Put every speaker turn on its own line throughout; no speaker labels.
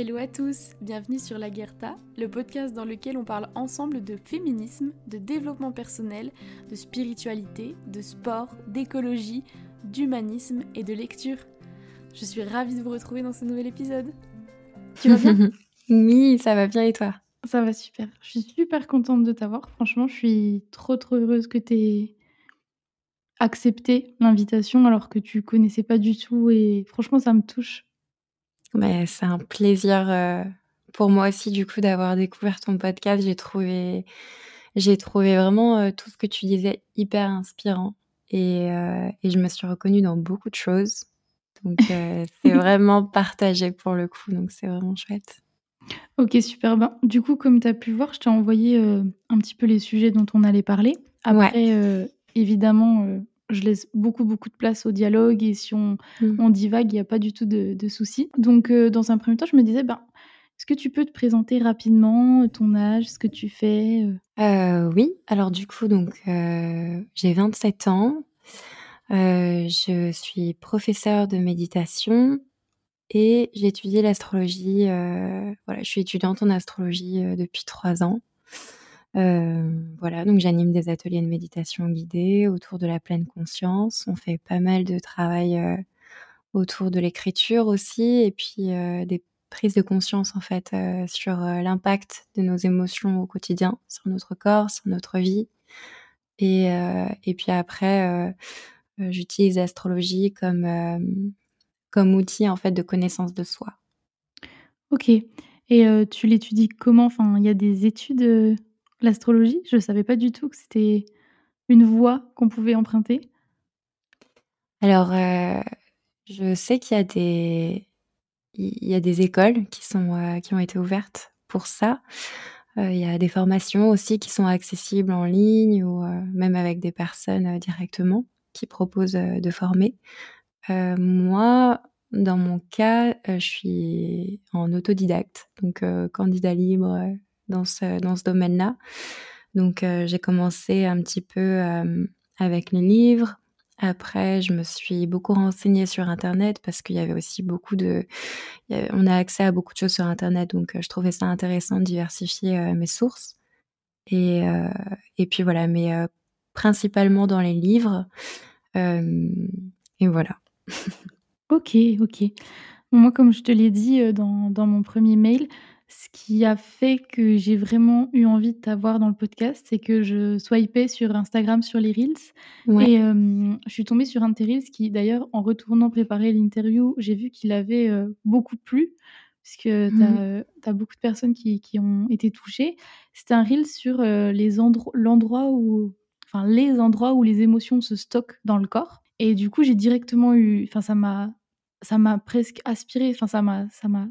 Hello à tous, bienvenue sur La Guerta, le podcast dans lequel on parle ensemble de féminisme, de développement personnel, de spiritualité, de sport, d'écologie, d'humanisme et de lecture. Je suis ravie de vous retrouver dans ce nouvel épisode. Tu vas bien
Oui, ça va bien et toi?
Ça va super. Je suis super contente de t'avoir. Franchement, je suis trop trop heureuse que tu aies accepté l'invitation alors que tu connaissais pas du tout et franchement, ça me touche
mais c'est un plaisir euh, pour moi aussi du coup d'avoir découvert ton podcast. J'ai trouvé, j'ai trouvé vraiment euh, tout ce que tu disais hyper inspirant et, euh, et, je me suis reconnue dans beaucoup de choses. Donc c'est vraiment partagé pour le coup, donc c'est vraiment chouette.
Ok, super. Ben, du coup, comme tu as pu voir, je t'ai envoyé un petit peu les sujets dont on allait parler. Après, évidemment, je laisse beaucoup, beaucoup de place au dialogue et si on, mmh. on divague, il n'y a pas du tout de, de soucis. Donc, euh, dans un premier temps, je me disais, ben, est-ce que tu peux te présenter rapidement ton âge, ce que tu fais
euh? Euh, Oui, alors du coup, donc j'ai 27 ans. je suis professeure de méditation et j'étudie l'astrologie. voilà, je suis étudiante en astrologie depuis trois ans. Euh, voilà, donc j'anime des ateliers de méditation guidée autour de la pleine conscience. On fait pas mal de travail euh, autour de l'écriture aussi, et puis euh, des prises de conscience en fait sur l'impact de nos émotions au quotidien, sur notre corps, sur notre vie. Et, puis après, j'utilise l'astrologie comme, comme outil en fait de connaissance de soi.
Ok. Et tu l'étudies comment? Enfin, il y a des études L'astrologie? Je savais pas du tout que c'était une voie qu'on pouvait emprunter.
Alors, euh, je sais qu'il y a des il y a des écoles qui sont, euh, qui ont été ouvertes pour ça. Euh, il y a des formations aussi qui sont accessibles en ligne ou, même avec des personnes, directement qui proposent, de former. moi, dans mon cas, je suis en autodidacte, donc candidat libre, dans ce, dans ce domaine-là. Donc euh, j'ai commencé un petit peu euh, avec les livres. Après, je me suis beaucoup renseignée sur Internet parce qu'il y avait aussi beaucoup de... on a accès à beaucoup de choses sur Internet, donc euh, je trouvais ça intéressant de diversifier mes sources. Et, et puis voilà, mais principalement dans les livres. et voilà.
ok, ok. Moi, comme je te l'ai dit dans, dans mon premier mail, ce qui a fait que j'ai vraiment eu envie de t'avoir dans le podcast, c'est que je swipais sur Instagram sur les reels et je suis tombée sur un de tes reels qui d'ailleurs en retournant préparer l'interview, j'ai vu qu'il avait, beaucoup plu puisque tu as, mmh. beaucoup de personnes qui qui ont été touchées. C'était un reel sur, les l'endroit où enfin les endroits où les émotions se stockent dans le corps et du coup, j'ai directement eu enfin ça m'a ça m'a presque aspiré, enfin ça m'a ça m'a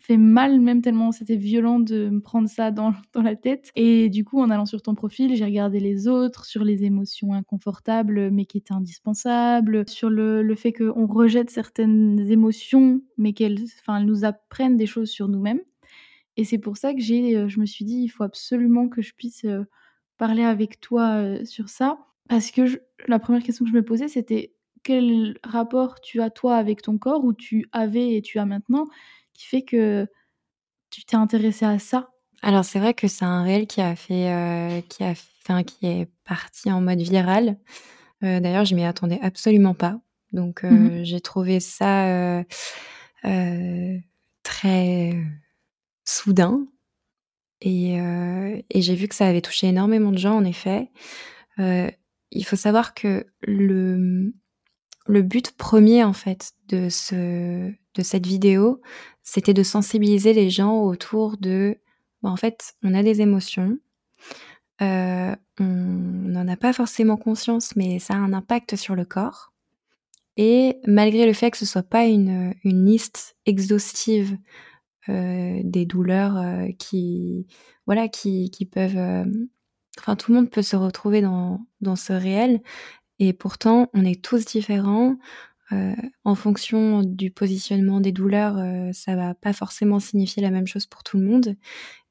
fait mal, même tellement c'était violent de me prendre ça dans, dans, la tête. Et du coup, en allant sur ton profil, j'ai regardé les autres, sur les émotions inconfortables, mais qui étaient indispensables, sur le, le fait qu'on rejette certaines émotions, mais qu'elles nous apprennent des choses sur nous-mêmes. Et c'est pour ça que j'ai, euh, je me suis dit, il faut absolument que je puisse euh, parler avec toi euh, sur ça. Parce que la première question que je me posais, c'était quel rapport tu as toi avec ton corps, ou tu avais et tu as maintenant qui fait que tu t'es intéressée à ça?
Alors c'est vrai que c'est un réel qui a fait, euh, qui a, enfin qui est parti en mode viral. Euh, d'ailleurs, je m'y attendais absolument pas. Donc euh, mmh j'ai trouvé ça très soudain et, et j'ai vu que ça avait touché énormément de gens en effet. il faut savoir que le le but premier en fait de ce de cette vidéo, c'était de sensibiliser les gens autour de, bah, en fait, on a des émotions, euh, on n'en a pas forcément conscience, mais ça a un impact sur le corps. Et malgré le fait que ce soit pas une, une liste exhaustive euh, des douleurs euh, qui, voilà, qui, qui peuvent, enfin, tout le monde peut se retrouver dans, dans ce réel. Et pourtant, on est tous différents. Euh, en fonction du positionnement des douleurs, euh, ça va pas forcément signifier la même chose pour tout le monde.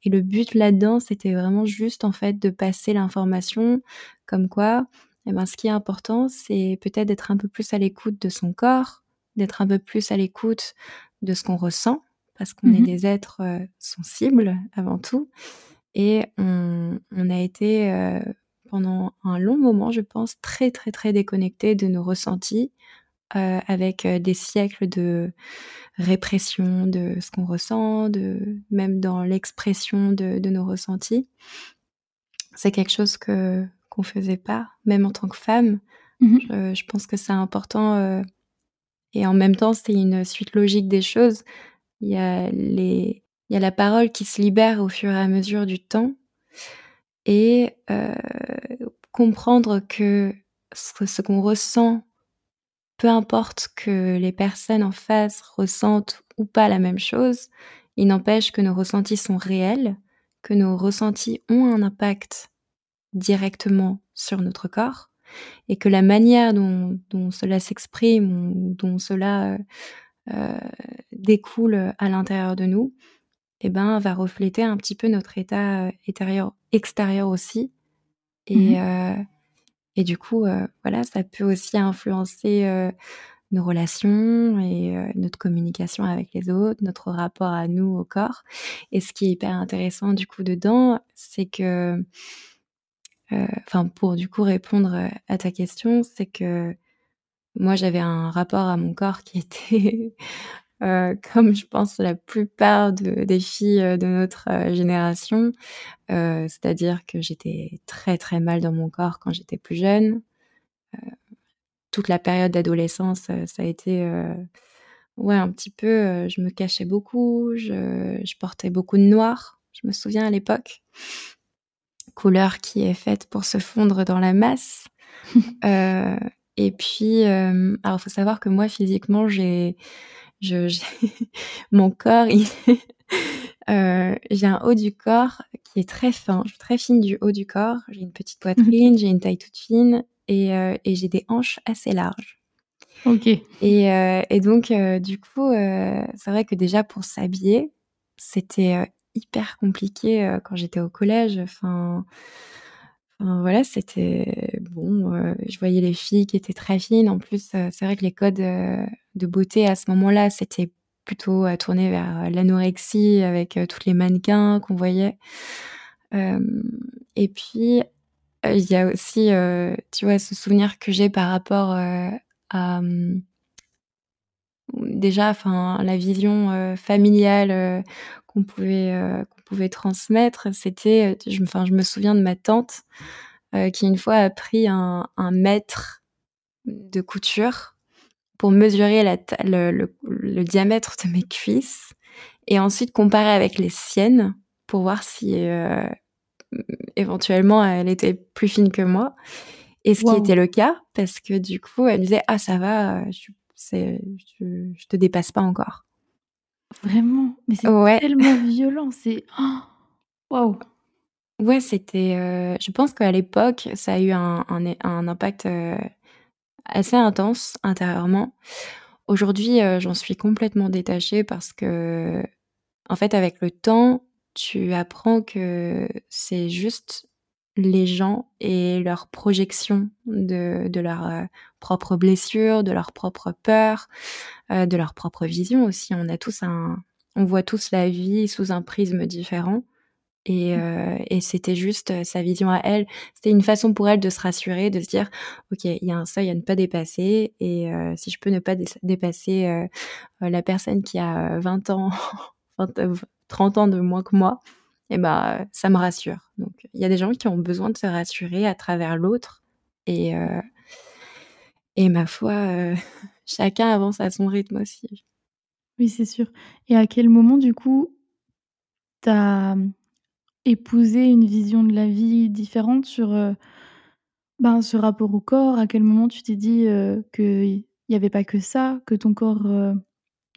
Et le but là-dedans, c'était vraiment juste en fait de passer l'information comme quoi, eh ben, ce qui est important, c'est peut-être d'être un peu plus à l'écoute de son corps, d'être un peu plus à l'écoute de ce qu'on ressent, parce qu'on
Mmh
est
mh.
des êtres, heu, sensibles avant tout et on on a été, pendant un long moment, je pense, très, très, très déconnectés de nos ressentis, heu, avec, heu, des siècles de répression de ce qu'on ressent, de même dans l'expression de de nos ressentis. C'est quelque chose que qu'on faisait pas, même en tant que femme.
Mmh mh.
Je je pense que c'est important, heu et en même temps, c'est une suite logique des choses. Il y a les il y a la parole qui se libère au fur et à mesure du temps et comprendre que ce ce qu'on ressent, peu importe que les personnes en face ressentent ou pas la même chose, il n'empêche que nos ressentis sont réels, que nos ressentis ont un impact directement sur notre corps et que la manière dont dont cela s'exprime ou dont cela, heu heu, découle à l'intérieur de nous et ben, va refléter un petit peu notre état, étérieur extérieur aussi
Mmh
et
mh.
heu et du coup, heu, voilà, ça peut aussi influencer, heu, nos relations et heu, notre communication avec les autres, notre rapport à nous, au corps. Et ce qui est hyper intéressant du coup dedans, c'est que enfin pour du coup répondre, à ta question, c'est que moi j'avais un rapport à mon corps qui était, heu, comme je pense la plupart de des filles, heu, de notre, heu, génération. C'est-à-dire que j'étais très, très mal dans mon corps quand j'étais plus jeune. Toute la période d'adolescence, ça a été, ouais un petit peu, je me cachais beaucoup, je je portais beaucoup de noir, je me souviens à l'époque. Couleur qui est faite pour se fondre dans la masse. Et puis, alors il faut savoir que moi physiquement j'ai je mon corps il heu, j'ai un haut du corps qui est très fin, je suis très fine du haut du corps, j'ai une petite poitrine, j'ai une taille toute fine et heu et j'ai des hanches assez larges.
OK.
Et et donc du coup, c'est vrai que déjà pour s'habiller, c'était, hyper compliqué, quand j'étais au collège, enfin enfin voilà, c'était bon, je voyais les filles qui étaient très fines. En plus, c'est vrai que les codes, de beauté à ce moment-là, c'était plutôt, heu, tourné vers l'anorexie avec, heu, toutes les mannequins qu'on voyait. Et puis, il y a aussi, tu vois, ce souvenir que j'ai par rapport, à, mmh déjà, enfin, la vision, familiale, qu'on pouvait, qu'on pouvait transmettre, c'était, je enfin, je me souviens de ma tante, qui une fois a pris un un mètre de couture pour mesurer la le le le diamètre de mes cuisses et ensuite comparer avec les siennes pour voir si, heu, mmh, éventuellement elle était plus fine que moi et ce qui était le cas parce que du coup, elle me disait: «Ah ça va, je te dépasse pas encore».
Vraiment? Mais c'est
Ouais.
tellement violent, c'est waouh!
Ouais, c'était, heu, je pense qu'à l'époque, ça a eu un un é un impact, heu, assez intense intérieurement. Aujourd'hui, heu, j'en suis complètement détachée parce qu'en fait, avec le temps, tu apprends que c'est juste les gens et leurs projections de leurs, propres blessures, de leurs propres peurs, de leur propre vision aussi. On a tous un on voit tous la vie sous un prisme différent et heu et c'était juste, heu, sa vision à elle. C'était une façon pour elle de se rassurer, de se dire: «OK, il y a un seuil à ne pas dépasser et heu, si je peux ne pas dépasser, la personne qui a, heu, 20 ans, vingt heu, v 30 ans de moins que moi et bah, ça me rassure». Donc il y a des gens qui ont besoin de se rassurer à travers l'autre et et ma foi, chacun avance à son rythme aussi.
Oui, c'est sûr et à quel moment du coup tu épousé une vision de la vie différente sur, heu ben, ce rapport au corps? À quel moment tu t'es dit, heu, qu'il y avait pas que ça, que ton corps, heu,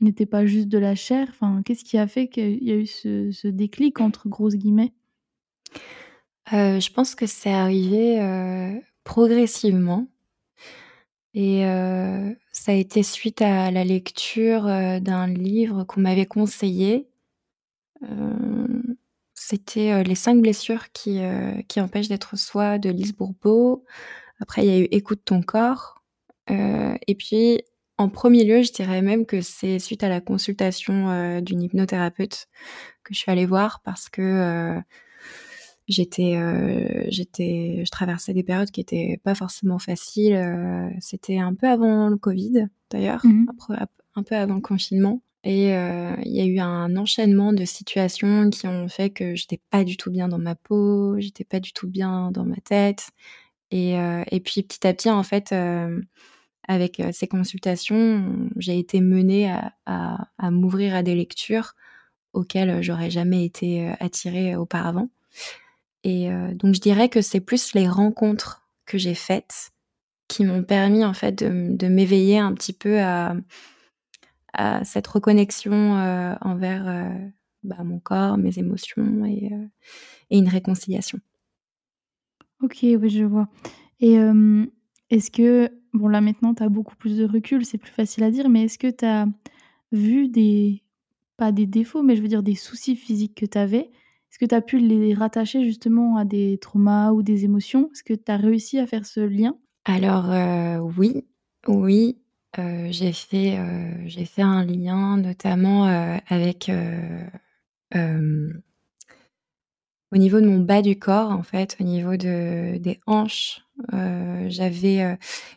n'était pas juste de la chair? Enfin, qu'est-ce qui a fait qu'il y a eu ce «déclic» entre grosses guillemets?
Heu, je pense que c'est arrivé, progressivement et ça a été suite à la lecture, d'un livre qu'on m'avait conseillé. C'était, heu, «Les 5 blessures qui, heu, qui empêchent d'être soi» de Lise Bourbeau. Après, il y a eu «Écoute ton corps», heu et puis en 1er lieu, je dirais même que c'est suite à la consultation, d'une hypnothérapeute que je suis allée voir parce que, j'étais, je traversais des périodes qui étaient pas forcément faciles, c'était un peu avant le covid d'ailleurs,
Mmh
un peu avant le confinement et heu, il y a eu un enchaînement de situations qui ont fait que j'étais pas du tout bien dans ma peau, j'étais pas du tout bien dans ma tête. Et heu et puis petit à petit, en fait, hem, avec, ces consultations, j'ai été menée à à m'ouvrir à des lectures auxquelles j'aurais jamais été, attirée auparavant. Et donc je dirais que c'est plus les rencontres que j'ai faites qui m'ont permis, en fait, de m'éveiller un petit peu à à cette reconnexion, heu, envers, heu, bah, mon corps, mes émotions et et une réconciliation.
OK, oui, je vois et est-ce que bon, là, maintenant, tu as beaucoup plus de recul, c'est plus facile à dire, mais est-ce que tu as vu des pas des défauts, mais je veux dire des soucis physiques que tu avais? Est-ce que tu as pu les rattacher justement à des traumas ou des émotions? Est-ce que tu as réussi à faire ce lien?
Alors, oui, oui, heu, j'ai fait, heu, j'ai fait un lien notamment, heu, avec, au niveau de mon bas du corps, en fait, au niveau de des hanches, j'avais,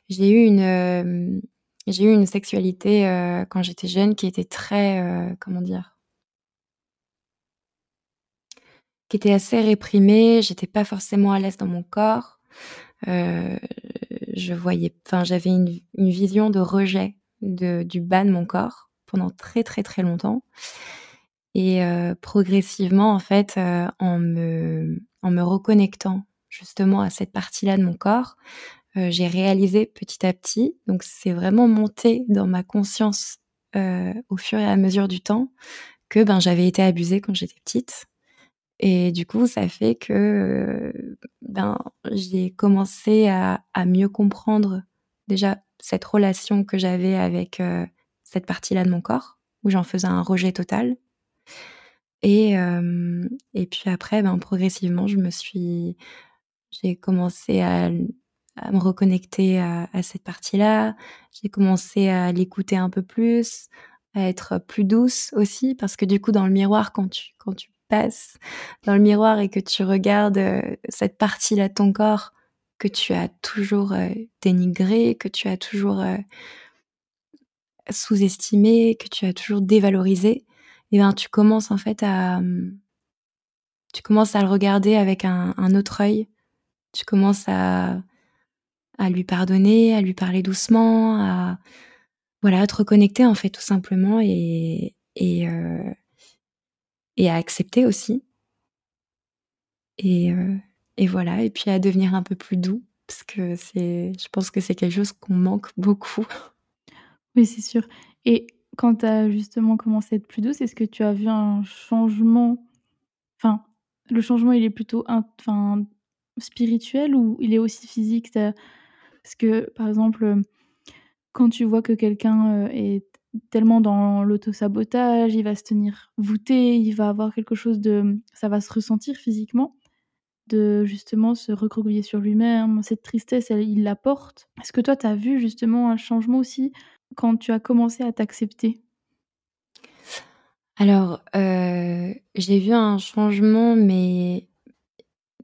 j'ai eu une, j'ai eu une sexualité, quand j'étais jeune qui était très, comment dire? Qui était assez réprimée, j'étais pas forcément à l'aise dans mon corps, je voyais enfin, j'avais une une vision de rejet de du bas de mon corps pendant très, très, très longtemps. Et heu, progressivement, en fait, heu, en me en me reconnectant justement à cette partie-là de mon corps, heu, j'ai réalisé petit à petit donc c'est vraiment monté dans ma conscience, heu, au fur et à mesure du temps que, ben, j'avais été abusée quand j'étais petite et du coup, ça fait que, heu, ben, j'ai commencé à à mieux comprendre déjà cette relation que j'avais avec, heu, cette partie-là de mon corps où j'en faisais un rejet total et hem et puis après, ben, progressivement, je me suis j'ai commencé à me reconnecter à à cette partie-là. J'ai commencé à l'écouter un peu plus, à être plus douce aussi parce que du coup, dans le miroir, quand tu quand tu passes dans le miroir et que tu regardes, heu, cette partie-là de ton corps que tu as toujours, heu, dénigrée, que tu as toujours, heu sous-estimée, que tu as toujours dévalorisée et ben, tu commences en fait à, mmh tu commences à le regarder avec un autre œil. Tu commences à à lui pardonner, à lui parler doucement, à voilà, à te reconnecter, en fait, tout simplement et et et à accepter aussi et heu et voilà et puis à devenir un peu plus doux parce que c'est je pense que c'est quelque chose qu'on manque beaucoup.
Oui, c'est sûr et quand tu as justement commencé à être plus douce, est-ce que tu as vu un changement? Enfin, le changement, il est plutôt enfin, spirituel ou il est aussi physique? Parce que, par exemple, hem, quand tu vois que quelqu'un, heu, est tellement dans l'auto-sabotage, il va se tenir voûté, il va avoir quelque chose de, ça va se ressentir physiquement, de justement se recroqueviller sur lui-même, cette tristesse, il la porte. Est-ce que toi, tu as vu justement un changement aussi quand tu as commencé à t'accepter?
Alors, heu, j'ai vu un changement mais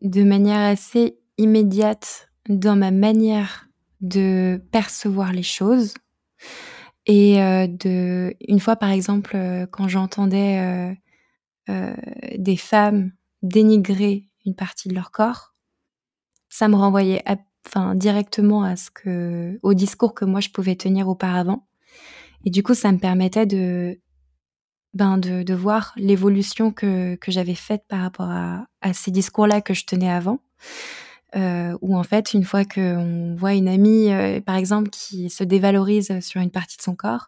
de manière assez immédiate dans ma manière de percevoir les choses et heu, de une fois, par exemple, heu, quand j'entendais, heu, des femmes dénigrer une partie de leur corps, ça me renvoyait enfin, directement à ce que au discours que moi je pouvais tenir auparavant et du coup, ça me permettait de, ben, de de voir l'évolution que que j'avais faite par rapport à à ces discours-là que je tenais avant. Heu, où en fait, une fois qu'on voit une amie, heu, par exemple, qui se dévalorise sur une partie de son corps,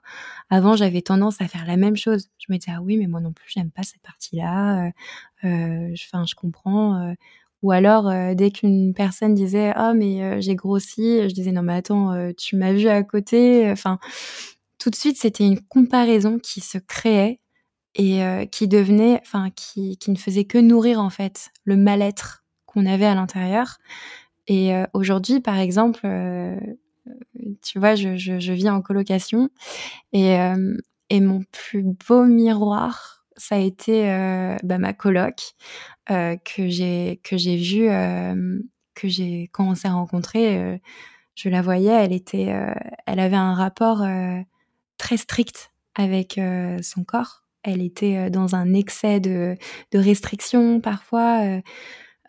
avant, j'avais tendance à faire la même chose. Je me disais: «Ah oui, mais moi non plus, j'aime pas cette partie-là, heu heu, j enfin, je comprends», heu, ou alors, heu, dès qu'une personne disait: «Oh mais j'ai grossi», je disais: «Non mais attends, tu m'as vue à côté», enfin, tout de suite, c'était une comparaison qui se créait et qui devenait enfin, qui qui ne faisait que nourrir, en fait, le mal-être qu'on avait à l'intérieur et heu, aujourd'hui, par exemple, heu, tu vois, je, je, vis en colocation et, euh, et mon plus beau miroir, ça a été euh, bah, ma coloc euh, que j'ai que j'ai vu que j'ai quand on s'est rencontrés. je la voyais, elle était, elle avait un rapport très strict avec son corps. Elle était dans un excès de, de parfois.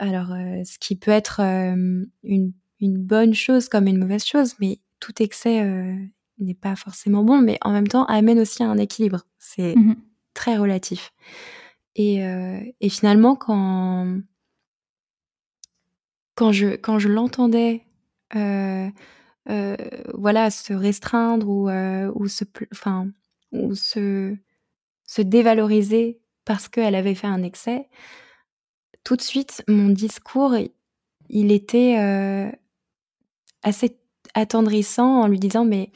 Alors, ce qui peut être une une bonne chose comme une mauvaise chose, mais tout excès euh, n'est pas forcément bon, mais en même temps amène aussi à un équilibre. C'est mmh très relatif. Et, euh, et, finalement, quand, quand je, quand je l'entendais euh, voilà, se restreindre ou, ou, se, enfin, ou se, se dévaloriser parce qu'elle avait fait un excès, tout de suite, mon discours, il était assez attendrissant en lui disant mais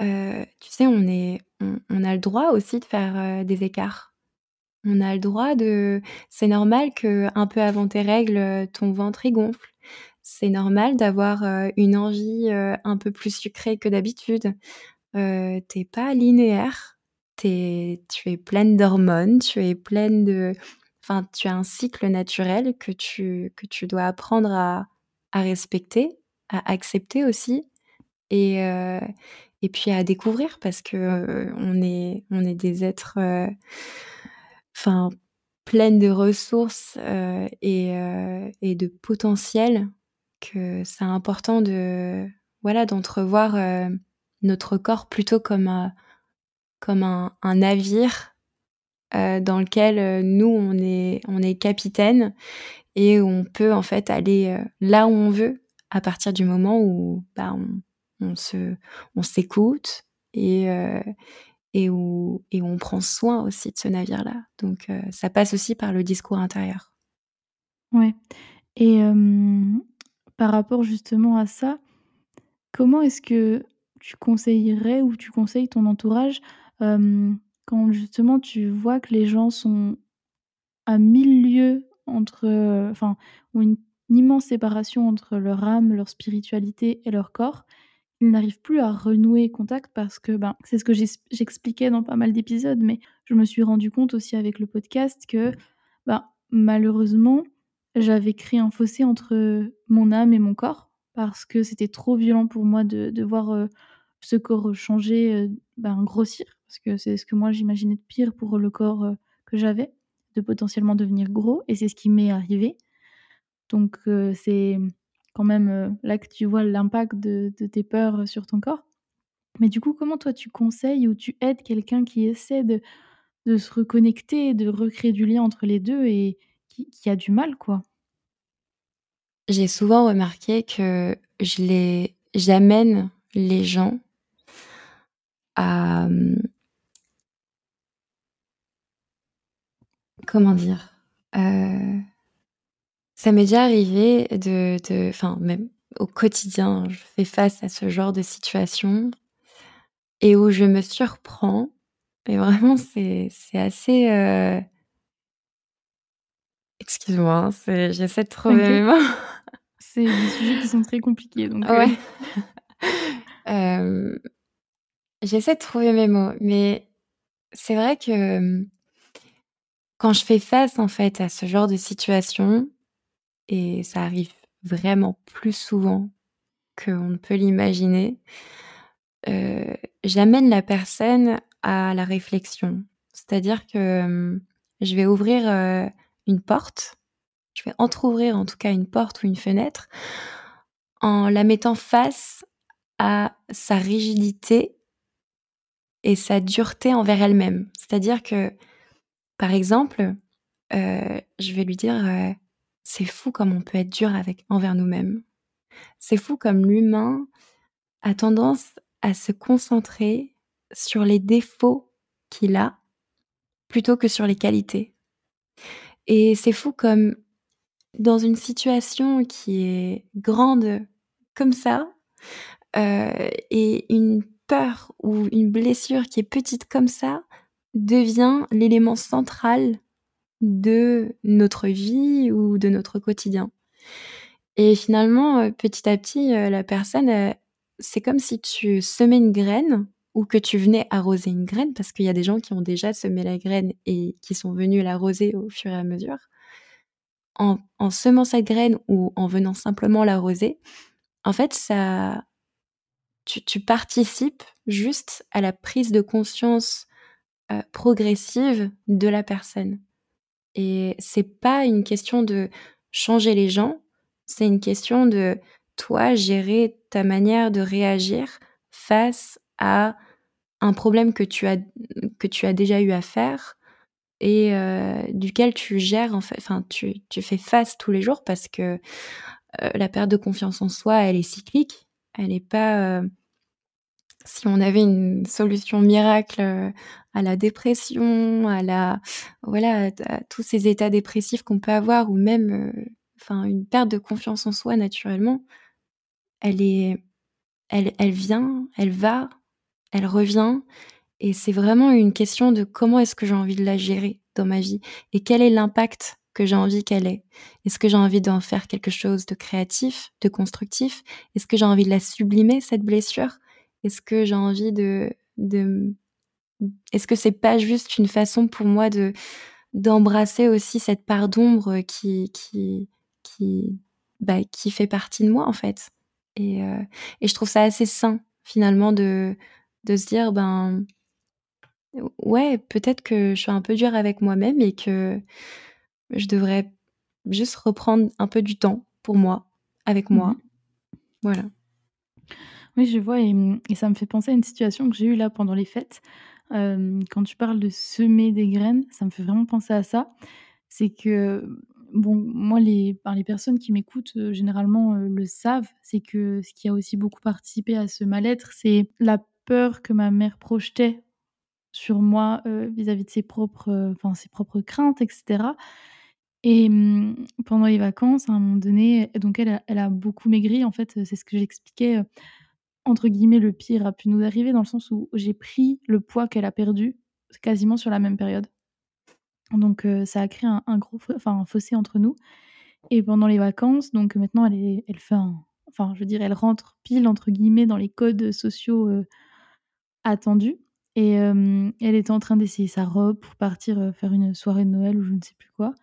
euh, tu sais on est on, a le droit aussi de faire euh, des écarts. On a le droit de c'est normal que un peu avant tes règles ton ventre y gonfle. C'est normal d'avoir euh, une envie un peu plus sucrée que d'habitude. T'es pas linéaire. Es, tu es pleine d'hormones. Tu es pleine de enfin tu as un cycle naturel que tu que tu dois apprendre à, à respecter à accepter aussi et, euh, et puis à découvrir parce que euh, on, est, on est des êtres euh, enfin pleines de ressources et, et, de potentiel que c'est important de voilà d'entrevoir notre corps plutôt comme comme un, un navire dans lequel nous on est on est capitaine et on peut en fait aller là où on veut à partir du moment où bah, on, se, on s'écoute et, euh, et, où, et on prend soin aussi de ce navire-là. Donc euh, ça passe aussi par le discours intérieur.
Ouais. Et par rapport justement à ça, comment est-ce que tu conseillerais ou tu conseilles ton entourage quand justement tu vois que les gens sont à mille lieues entre, enfin, ou une une immense séparation entre leur âme, leur spiritualité et leur corps. Ils n'arrivent plus à renouer contact parce que, ben, c'est ce que j'expliquais dans pas mal d'épisodes, mais je me suis rendu compte aussi avec le podcast que, ben, malheureusement, j'avais créé un fossé entre mon âme et mon corps parce que c'était trop violent pour moi de, de voir euh, ce corps changer, euh, ben, grossir, parce que c'est ce que moi j'imaginais de pire pour le corps euh, que j'avais, de potentiellement devenir gros, et c'est ce qui m'est arrivé. Donc c'est quand même là que tu vois l'impact de, tes peurs sur ton corps. Mais du coup, comment toi tu conseilles ou tu aides quelqu'un qui essaie de, se reconnecter, de recréer du lien entre les deux et qui, a du mal, quoi?
J'ai souvent remarqué que je les j'amène les gens à comment dire ça m'est déjà arrivé de, enfin même au quotidien, je fais face à ce genre de situation et où je me surprends. Et vraiment, c'est assez. Euh excuse-moi, hein, j'essaie de trouver mes mots.
C'est des sujets qui sont très compliqués, donc.
Ouais. Euh, j'essaie de trouver mes mots, mais c'est vrai que quand je fais face en fait à ce genre de situation, et ça arrive vraiment plus souvent qu'on ne peut l'imaginer, euh, j'amène la personne à la réflexion. C'est-à-dire que je vais ouvrir euh, une porte, je vais entr'ouvrir en tout cas une porte ou une fenêtre en la mettant face à sa rigidité et sa dureté envers elle-même. C'est-à-dire que, par exemple, euh, je vais lui dire c'est fou comme on peut être dur avec envers nous-mêmes. C'est fou comme l'humain a tendance à se concentrer sur les défauts qu'il a plutôt que sur les qualités. Et c'est fou comme dans une situation qui est grande comme ça, euh, et une peur ou une blessure qui est petite comme ça devient l'élément central de notre vie ou de notre quotidien. Et finalement, euh, petit à petit, euh, la personne, c'est comme si tu semais une graine ou que tu venais arroser une graine, parce qu'il y a des gens qui ont déjà semé la graine et qui sont venus l'arroser au fur et à mesure. En, en semant cette graine ou en venant simplement l'arroser, en fait, ça, tu, participes juste à la prise de conscience euh, progressive de la personne. Et c'est pas une question de changer les gens, c'est une question de toi gérer ta manière de réagir face à un problème que tu as que tu as déjà eu à faire et euh, duquel tu gères en fait enfin tu, tu fais face tous les jours parce que euh, la perte de confiance en soi elle est cyclique elle n'est pas si on avait une solution miracle euh, à la dépression à la voilà tous ces états dépressifs qu'on peut avoir ou même euh, enfin une perte de confiance en soi naturellement elle est elle, elle vient elle va elle revient. Et c'est vraiment une question de comment est-ce que j'ai envie de la gérer dans ma vie et quel est l'impact que j'ai envie qu'elle ait. Est-ce que j'ai envie d'en faire quelque chose de créatif, de constructif? Est-ce que j'ai envie de la sublimer, cette blessure? Est-ce que j'ai envie de... de... Est-ce que c'est pas juste une façon pour moi de d'embrasser aussi cette part d'ombre qui qui qui bah, qui fait partie de moi en fait? Et, euh, et je trouve ça assez sain finalement de de se dire ben ouais peut-être que je suis un peu dure avec moi-même et que je devrais juste reprendre un peu du temps pour moi avec moi.
Mmh
voilà
Oui, je vois et mmh et ça me fait penser à une situation que j'ai eue là pendant les fêtes. Quand tu parles de semer des graines, ça me fait vraiment penser à ça. C'est que, bon, moi les enfin les personnes qui m'écoutent, généralement, le savent. C'est que ce qui a aussi beaucoup participé à ce mal-être, c'est la peur que ma mère projetait sur moi, vis-à-vis de ses propres, enfin ses propres craintes et cetera et mmh, pendant les vacances, à un moment donné, donc elle a elle a beaucoup maigri en fait, c'est ce que j'expliquais, entre guillemets «le pire a pu nous arriver» dans le sens où j'ai pris le poids qu'elle a perdu, quasiment sur la même période. Donc heu, ça a créé un gros enfin un fossé entre nous. Et pendant les vacances, donc maintenant elle est elle fait un enfin je veux dire elle rentre «pile» entre guillemets dans les codes sociaux, heu, attendus. Et hem, elle était en train d'essayer sa robe pour partir, faire une soirée de Noël ou je ne sais plus quoi.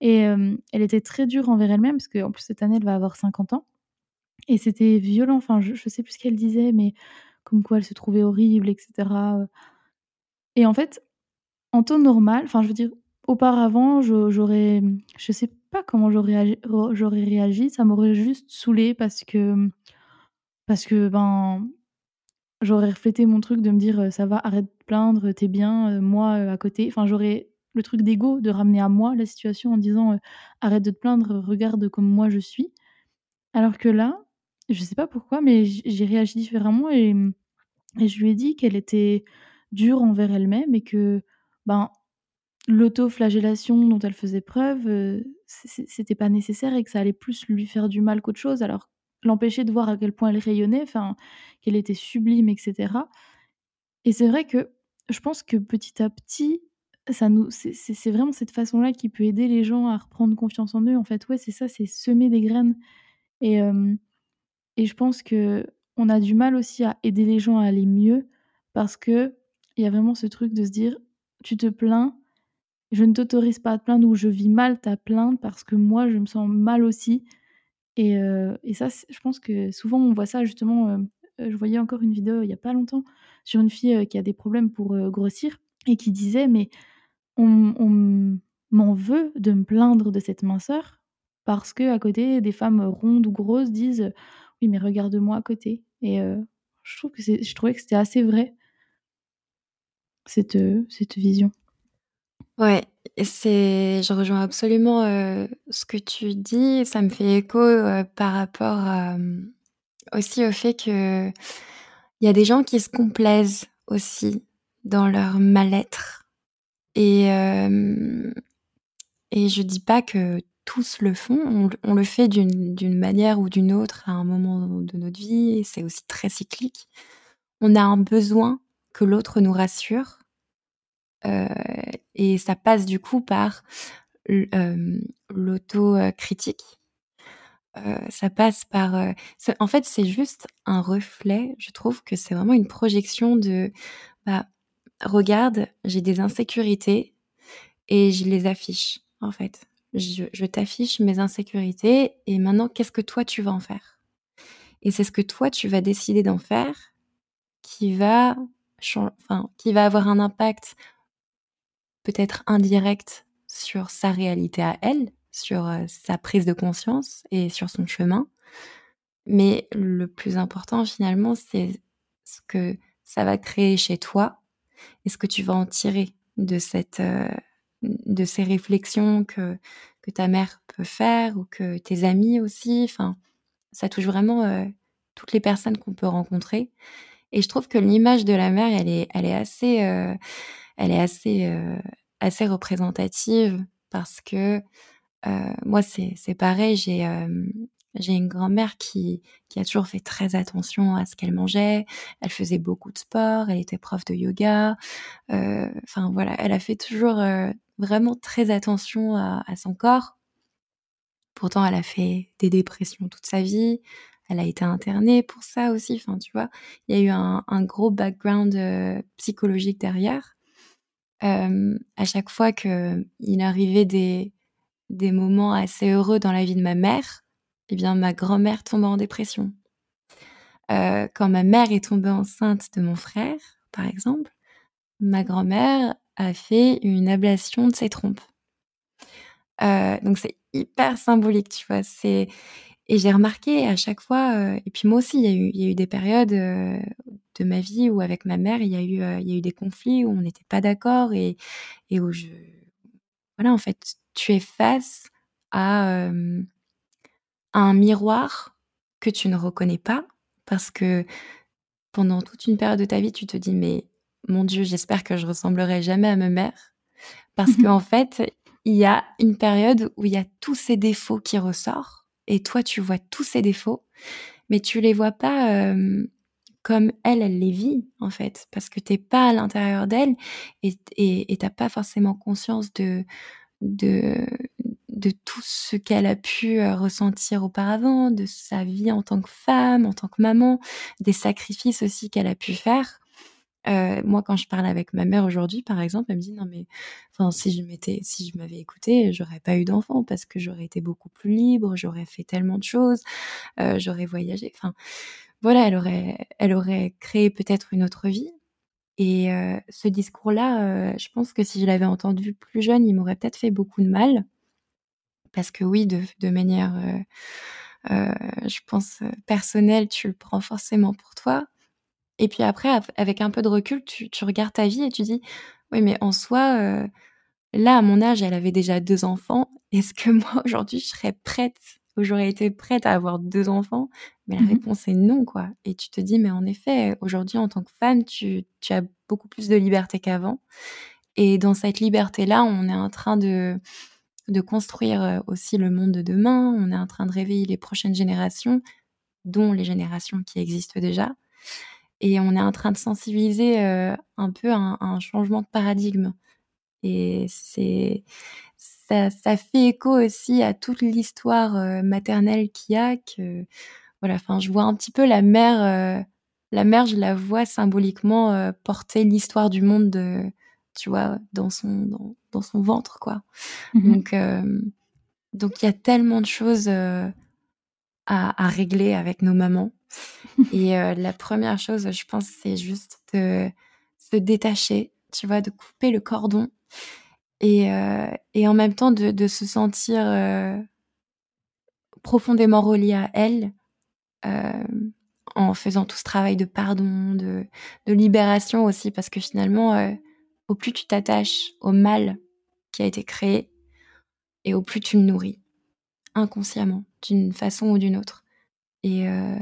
Et elle était très dure envers elle-même parce qu'en plus cette année elle va avoir 50 ans et c'était violent. Enfin je je sais plus ce qu'elle disait mais comme quoi elle se trouvait horrible et cetera, heu et en fait, en temps normal, enfin je veux dire, auparavant j'aurais, mmh, je sais pas comment j'aurais réagi, ça m'aurait juste saoulée parce que, mmh, parce que, ben, j'aurais reflété mon truc de me dire, «Ça va, arrête de plaindre, tu es bien, moi, à côté». Enfin j'aurais le truc d'ego de ramener à moi la situation en disant, «Arrête de te plaindre, regarde comme moi je suis». Alors que là, je sais pas pourquoi mais j'ai réagi différemment et et je lui ai dit qu'elle était dure envers elle-même et que, ben, l'autoflagellation dont elle faisait preuve, c c'était pas nécessaire et que ça allait plus lui faire du mal qu'autre chose. Alors l'empêcher de voir à quel point elle rayonnait, enfin, qu'elle était sublime et cetera et c'est vrai que je pense que petit à petit, ça nous c'est vraiment cette façon-là qui peut aider les gens à reprendre confiance en eux. En fait, ouais, c'est ça, c'est semer des graines et et je pense qu'on a du mal aussi à aider les gens à aller mieux parce qu'il y a vraiment ce truc de se dire: «Tu te plains, je ne t'autorise pas à te plaindre» ou «Je vis mal ta plainte parce que moi je me sens mal aussi» et et ça je pense que souvent on voit ça justement, hem, heu, je voyais encore une vidéo il y a pas longtemps sur une fille, qui a des problèmes pour, grossir et qui disait: «Mais on on m'en veut de me plaindre de cette minceur parce qu'à côté des femmes rondes ou grosses disent: "Oui mais regarde-moi à côté"» et je trouve que je trouvais que c'était assez vrai cette, cette vision.
Ouais c'est je rejoins absolument, ce que tu dis. Ça me fait écho, par rapport mmh, aussi au fait qu'il y a des gens qui se complaisent aussi dans leur mal-être et hem et je dis pas que tous le font. On le fait d'une manière ou d'une autre à un moment de notre vie c'est aussi très cyclique. On a un besoin que l'autre nous rassure heu et ça passe du coup par l hem, l'auto, heu, critique Heu, ça passe par, c'est en fait, c'est juste un reflet. Je trouve que c'est vraiment une projection de, bah, regarde, j'ai des insécurités et je les affiche, en fait. Je t'affiche mes insécurités et maintenant qu'est-ce que toi tu vas en faire? Et c'est ce que toi tu vas décider d'en faire qui va enfin, qui va avoir un impact peut-être indirect sur sa réalité à elle, sur, heu, sa prise de conscience et sur son chemin. Mais le plus important finalement, c'est ce que ça va créer chez toi et ce que tu vas en tirer de cette, heu, de ces réflexions que que ta mère peut faire ou que tes amis aussi, enfin, ça touche vraiment, heu, toutes les personnes qu'on peut rencontrer. Et je trouve que l'image de la mère, elle est elle est assez, heu, elle est assez, heu, assez représentative parce que, moi c'est pareil, j'ai, j'ai une grand-mère qui qui a toujours fait très attention à ce qu'elle mangeait. Elle faisait beaucoup de sport, elle était prof de yoga, enfin voilà, elle a fait toujours, vraiment très attention à son corps. Pourtant, elle a fait des dépressions toute sa vie. Elle a été internée pour ça aussi, enfin, tu vois? Il y a eu un gros background, heu, psychologique derrière. À chaque fois qu'il arrivait des des moments assez heureux dans la vie de ma mère, eh bien, ma grand-mère tombait en dépression. Heu, quand ma mère est tombée enceinte de mon frère, par exemple, ma grand-mère a fait une ablation de ses trompes. Heu, donc c'est hyper symbolique, tu vois? C'est et j'ai remarqué à chaque fois, heu et puis moi aussi, il y a eu y a eu des périodes, heu, de ma vie où avec ma mère, il y a eu, y a eu des conflits où on n'était pas d'accord et et où je voilà, en fait, tu es face à un miroir que tu ne reconnais pas parce que pendant toute une période de ta vie, tu te dis: «Mais mon Dieu, j'espère que je ressemblerai jamais à ma mère». Parce qu'en fait, il y a une période où il y a tous ces défauts qui ressortent et toi, tu vois tous ces défauts, mais tu les vois pas, hem, comme elle, elle les vit, en fait, parce que tu es pas à l'intérieur d'elle et t et et tu as pas forcément conscience de de de tout ce qu'elle a pu, heu, ressentir auparavant, de sa vie en tant que femme, en tant que maman, des sacrifices aussi qu'elle a pu faire. Heu, moi, quand je parle avec ma mère aujourd'hui, par exemple, elle me dit: «Non mais enfin, si je m'étais si je m'avais écoutée, j'aurais pas eu d'enfant parce que j'aurais été beaucoup plus libre, j'aurais fait tellement de choses, heu, j'aurais voyagé». Enfin, voilà, elle aurait elle aurait créé peut-être une autre vie et heu, ce discours-là, je pense que si je l'avais entendu plus jeune, il m'aurait peut-être fait beaucoup de mal. Parce que oui, de de manière, je pense, personnelle, tu le prends forcément pour toi et puis après av avec un peu de recul, tu tu regardes ta vie et tu dis: «Oui, mais en soi, heu, là, à mon âge, elle avait déjà 2 enfants. Est-ce que moi, aujourd'hui, je serais prête ou j'aurais été prête à avoir 2 enfants?» mais la
mh.
réponse est non, quoi et tu te dis: «Mais en effet, aujourd'hui, en tant que femme, tu tu as beaucoup plus de liberté qu'avant» et dans cette liberté-là, on est en train de de construire, heu, aussi le monde de demain. On est en train de réveiller les prochaines générations, dont les générations qui existent déjà et on est en train de sensibiliser, heu, un peu à un à un changement de paradigme. Et c'est ça ça fait écho aussi à toute l'histoire, heu, maternelle qu'il y a que voilà, enfin, je vois un petit peu la mère, heu, la mère, je la vois symboliquement, porter l'histoire du monde, heu, tu vois, dans son dans dans son ventre, quoi.
Mmh
Donc donc il y a tellement de choses, à régler avec nos mamans et heu, la première chose, je pense, c'est juste de se détacher, tu vois? De couper le cordon et heu et en même temps de se sentir, heu, profondément relié à elle, en faisant tout ce travail de pardon, de de libération aussi parce que finalement, au plus tu t'attaches au mal qui a été créé et au plus tu le nourris, inconsciemment, d'une façon ou d'une autre et heu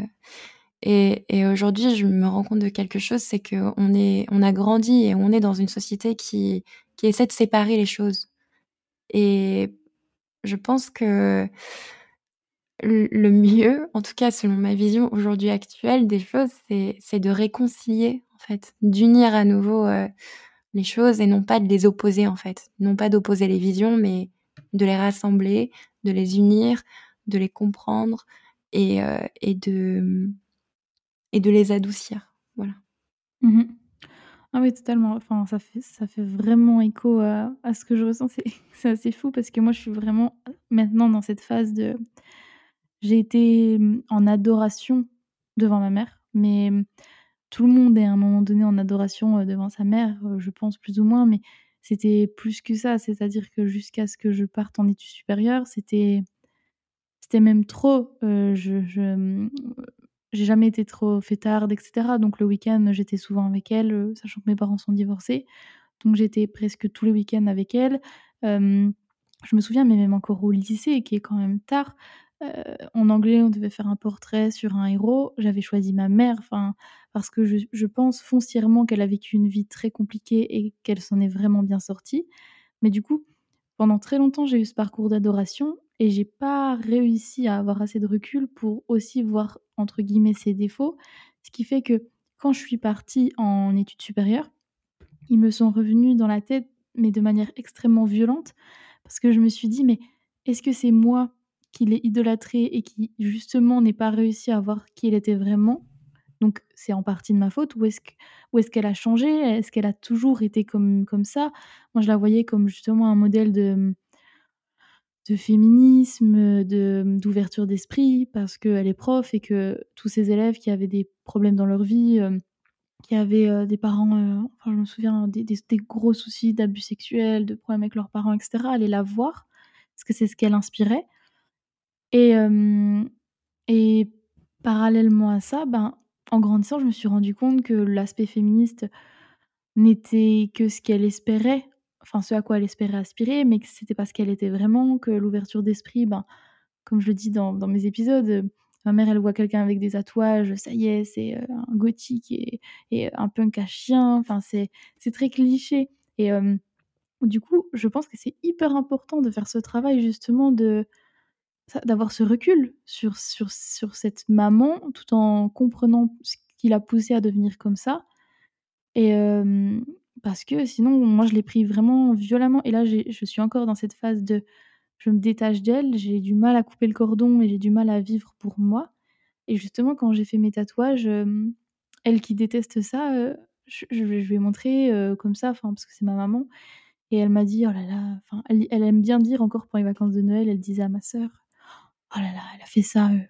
et et aujourd'hui, je me rends compte de quelque chose, c'est qu'on est on a grandi et on est dans une société qui qui essaie de séparer les choses et je pense que le mieux, en tout cas selon ma vision aujourd'hui actuelle des choses, c'est de réconcilier, en fait, d'unir à nouveau, heu, les choses et non pas de les opposer, en fait. Non pas d'opposer les visions, mais de les rassembler, de les unir, de les comprendre et heu et de, et de les adoucir. Voilà.
Mmh mh. Ah oui, totalement. Enfin, ça fait ça fait vraiment écho à à ce que je ressens. C'est assez fou parce que moi, je suis vraiment, maintenant dans cette phase de j'ai été, mmh, en adoration devant ma mère, mais mmh, tout le monde est à un moment donné en adoration, heu, devant sa mère, heu, je pense plus ou moins, mais c'était plus que ça. C'est-à-dire que jusqu'à ce que je parte en études supérieures, c'était c'était même trop. Heu, je j'ai jamais été trop fêtarde et cetera, donc le week-end, j'étais souvent avec elle, heu, sachant que mes parents sont divorcés. Donc j'étais presque tous les week-ends avec elle. Je me souviens, mais même encore au lycée, qui est quand même tard, heu, en anglais, on devait faire un portrait sur un héros. J'avais choisi ma mère, enfin, parce que je je pense foncièrement qu'elle a vécu une vie très compliquée et qu'elle s'en est vraiment bien sortie. Mais du coup, pendant très longtemps, j'ai eu ce parcours d'adoration et j'ai pas réussi à avoir assez de recul pour aussi voir, entre guillemets, «ses défauts». Ce qui fait que quand je suis partie en études supérieures, ils me sont revenus dans la tête, mais de manière extrêmement violente, parce que je me suis dit: «Mais est-ce que c'est moi qui l'ai idolâtrée et qui justement n'ai pas réussi à voir qui elle était vraiment? Donc c'est en partie de ma faute ou est-ce qu'elle a changé? Est-ce qu'elle a toujours été comme comme ça?» moi, je la voyais comme justement un modèle de, de féminisme, d'ouverture d'esprit parce qu'elle est prof et que tous ses élèves qui avaient des problèmes dans leur vie, hem, qui avaient, heu, des parents, heu, enfin, je me souviens des des des gros soucis d'abus sexuels, de problèmes avec leurs parents et cetera, allaient la voir parce que c'est ce qu'elle inspirait et et parallèlement à ça, ben, en grandissant, je me suis rendue compte que l'aspect féministe n'était que ce qu'elle espérait, enfin, ce à quoi elle espérait aspirer, mais que c'était pas ce qu'elle était vraiment, que l'ouverture d'esprit, ben, comme je le dis dans mes épisodes, ma mère, elle voit quelqu'un avec des tatouages, ça y est, c'est, heu, un gothique et un punk à chien, enfin, c'est très cliché. Et du coup, je pense que c'est hyper important de faire ce travail justement de d'avoir ce recul sur sur sur cette maman, tout en comprenant ce qui l'a poussée à devenir comme ça. Et parce que sinon, moi, je l'ai pris vraiment violemment. Et là, je suis encore dans cette phase de je me détache d'elle, j'ai du mal à couper le cordon et j'ai du mal à vivre pour moi. Et justement, quand j'ai fait mes tatouages, elle qui déteste ça, je je je lui ai montré, comme ça, parce que c'est ma maman. Et elle m'a dit: «Oh là là», elle elle aime bien dire encore pour les vacances de Noël, elle disait à ma sœur: «Oh là là, elle a fait ça, heu,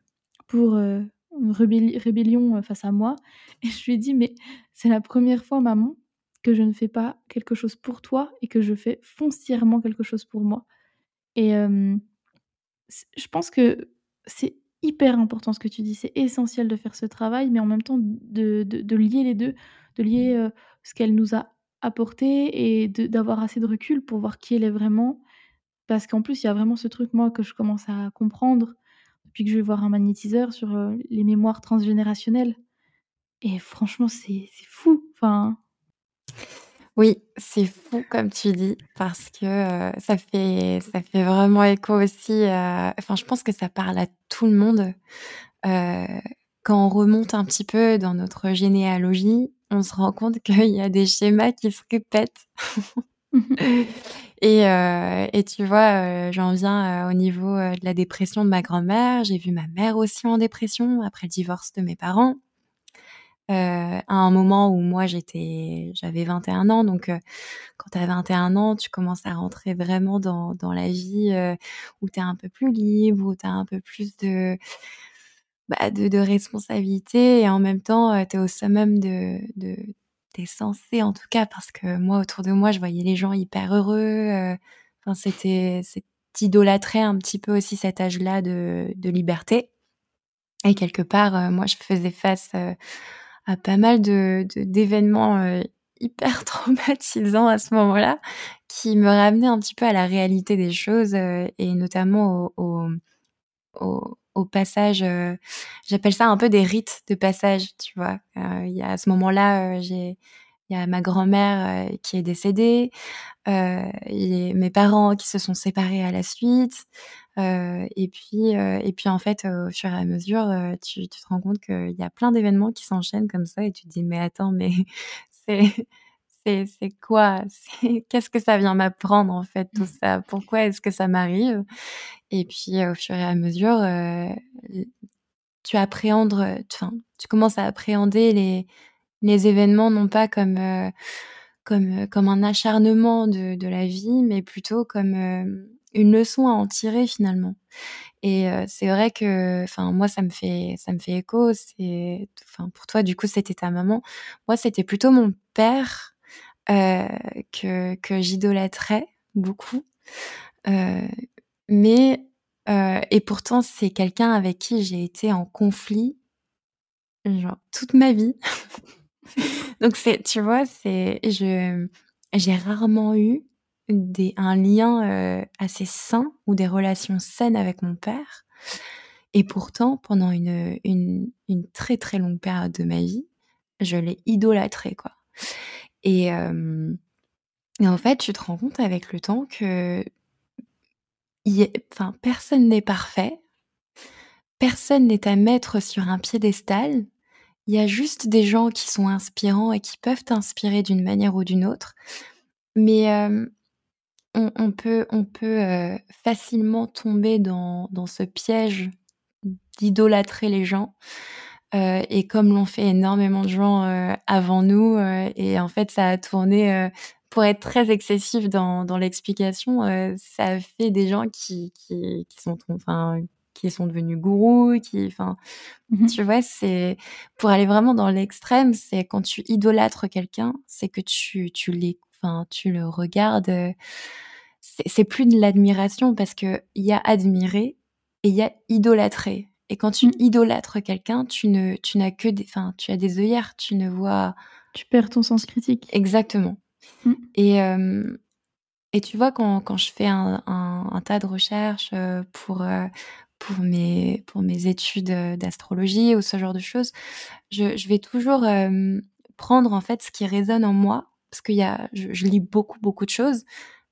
pour, heu, une rébelli rébellion, heu, face à moi» et je lui ai dit: «Mais c'est la 1re fois maman que je ne fais pas quelque chose pour toi et que je fais foncièrement quelque chose pour moi» et je pense que c'est hyper important ce que tu dis. C'est essentiel de faire ce travail, mais en même temps de lier les 2, de lier, ce qu'elle nous a apporté et d'avoir assez de recul pour voir qui elle est vraiment. Parce qu'en plus, il y a vraiment ce truc, moi, que je commence à comprendre depuis que je vais voir un magnétiseur sur, les mémoires transgénérationnelles et franchement, c'est fou, enfin
Oui, c'est fou comme tu dis parce que, ça fait ça fait vraiment écho aussi enfin, je pense que ça parle à tout le monde. Quand on remonte un petit peu dans notre généalogie, on se rend compte qu'il y a des schémas qui se répètent. et heu et tu vois, heu, j'en viens, heu, au niveau, de la dépression de ma grand-mère. J'ai vu ma mère aussi en dépression après le divorce de mes parents. À un moment où moi j'étais j'avais 21 ans donc quand tu as 21 ans, tu commences à rentrer vraiment dans dans la vie, où tu es un peu plus libre, où tu as un peu plus de bah, de responsabilités et en même temps, tu es au summum de de censé en tout cas parce que moi, autour de moi, je voyais les gens hyper heureux, heu, enfin, c'était idolâtrais un petit peu aussi cet âge-là de de liberté. Et quelque part, heu, moi, je faisais face, heu, à pas mal de d'événements, hyper traumatisants à ce moment-là, qui me ramenaient un petit peu à la réalité des choses, et notamment au au passage, heu, j'appelle ça un peu des rites de passage, tu vois? Heu, il y a à ce moment-là, heu, j'ai il y a ma grand-mère, qui est décédée, mes parents qui se sont séparés à la suite, et puis, et puis, en fait, au fur et à mesure, tu tu te rends compte qu'il y a plein d'événements qui s'enchaînent comme ça et tu te dis: «Mais attends, mais c'est c'est c'est quoi? Qu'est-ce que ça vient m'apprendre, en fait, tout ça? Pourquoi est-ce que ça m'arrive? Et puis, au fur et à mesure, heu, tu appréhendes, enfin, tu commences à appréhender les les événements non pas comme, comme, comme un acharnement de de la vie, mais plutôt comme, une leçon à en tirer finalement. Et c'est vrai que, enfin, moi, ça me fait ça me fait écho. C'est enfin, pour toi, du coup, c'était ta maman. Moi, c'était plutôt mon père, que que j'idolâtrais beaucoup. Heu, mais heu et pourtant, c'est quelqu'un avec qui j'ai été en conflit genre toute ma vie. Donc tu vois, j'ai rarement eu des un lien, assez sain ou des relations saines avec mon père et pourtant pendant une, une une très, très longue période de ma vie, je l'ai idolâtré, quoi. Et hem et en fait, tu te rends compte avec le temps que personne n'est parfait. Personne n'est à mettre sur un piédestal. Il y a juste des gens qui sont inspirants et qui peuvent t'inspirer d'une manière ou d'une autre. Mais hem, on peut heu, facilement tomber dans ce piège d'idolâtrer les gens, heu et comme l'ont fait énormément de gens, heu, avant nous, heu et en fait, ça a tourné, pour être très excessif dans dans l'explication, ça a fait des gens qui qui qui sont enfin, qui sont devenus gourous, qui enfin,
Mmh mh.
tu vois? C'est pour aller vraiment dans l'extrême, c'est quand tu idolâtres quelqu'un, c'est que tu tu l'é enfin, tu le regardes, c'est c'est plus de l'admiration parce qu'il y a admirer et il y a idolâtrer et quand tu
Mmh.
idolâtres quelqu'un, tu ne tu n'as que des enfin, tu as des œillères, tu ne vois
Tu perds ton sens critique.
exactement
Mmh.
et et tu vois, quand quand je fais un un un tas de recherches, heu, pour, heu, pour mes pour mes études, heu, d'astrologie ou ce genre de choses, je je vais toujours, prendre, en fait, ce qui résonne en moi parce qu'il y a je je lis beaucoup, beaucoup de choses.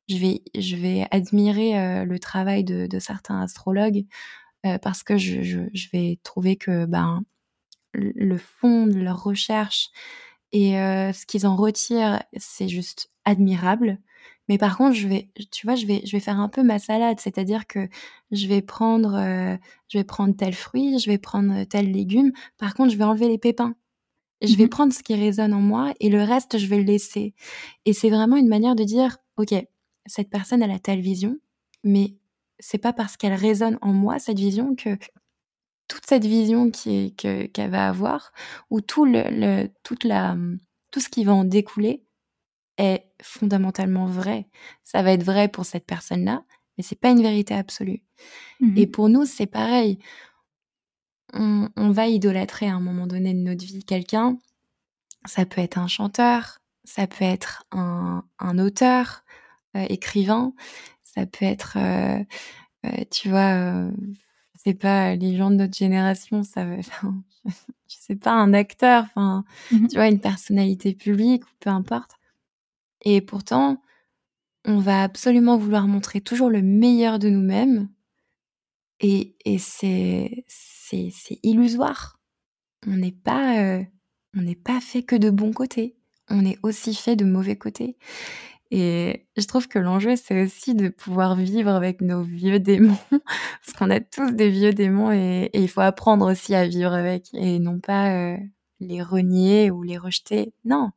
Je vais je vais admirer, le travail de de certains astrologues, heu, parce que je je je vais trouver que, ben, le fond de leurs recherches et heu, ce qu'ils en retirent, c'est juste admirable. Mais par contre, je vais tu vois, je vais je vais faire un peu ma salade, c'est-à-dire que je vais prendre, heu, je vais prendre tel fruit, je vais prendre tel légume. Par contre, je vais enlever les pépins. Je
Mmh
vais
mh.
prendre ce qui résonne en moi et le reste, je vais le laisser et c'est vraiment une manière de dire: «OK, cette personne, elle a telle vision, mais c'est pas parce qu'elle résonne en moi, cette vision, que toute cette vision qui qu'elle va avoir ou tout le le toute la, tout ce qui va en découler est fondamentalement vrai». Ça va être vrai pour cette personne-là, mais c'est pas une vérité absolue
Mmh
et pour nous, c'est pareil. On on va idolâtrer à un moment donné de notre vie quelqu'un. Ça peut être un chanteur, ça peut être un un auteur, heu, écrivain, ça peut être, heu heu, tu vois, je sais pas, les gens de notre génération, ça va enfin, je sais pas, un acteur, enfin,
Mmh
tu vois, une personnalité publique ou peu importe et pourtant, on va absolument vouloir montrer toujours le meilleur de nous-mêmes et et c'est c'est c'est illusoire. On n'est pas, on n'est pas fait que de bons côtés. On est aussi fait de mauvais côtés et je trouve que l'enjeu, c'est aussi de pouvoir vivre avec nos vieux démons parce qu'on a tous des vieux démons et il faut apprendre aussi à vivre avec et non pas, heu, les renier ou les rejeter. Non,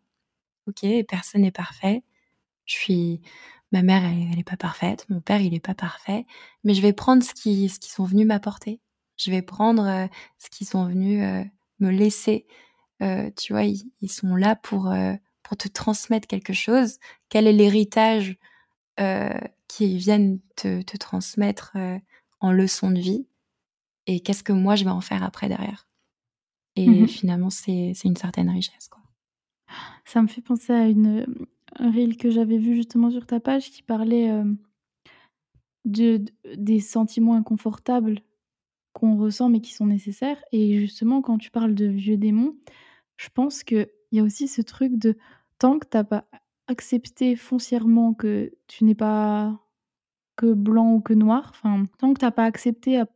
OK, personne n'est parfait. Je suis ma mère, elle elle est pas parfaite, mon père, il est pas parfait, mais je vais prendre ce qui ce qu'ils sont venus m'apporter. Je vais prendre, heu, ce qu'ils sont venus, heu, me laisser. Tu vois, ils ils sont là pour, pour te transmettre quelque chose? Quel est l'héritage, heu, qu'ils viennent te te transmettre, heu, en leçon de vie? Et qu'est-ce que moi je vais en faire après derrière?
Mmh
Et
mh.
finalement, c'est une certaine richesse, quoi.
Ça me fait penser à une, un reel que j'avais vu justement sur ta page qui parlait, hem de des sentiments inconfortables qu'on ressent, mais qui sont nécessaires et justement, quand tu parles de vieux démons, je pense qu'il y a aussi ce truc de tant que tu as pas accepté foncièrement que tu n'es pas que blanc ou que noir, enfin, tant que tu as pas accepté à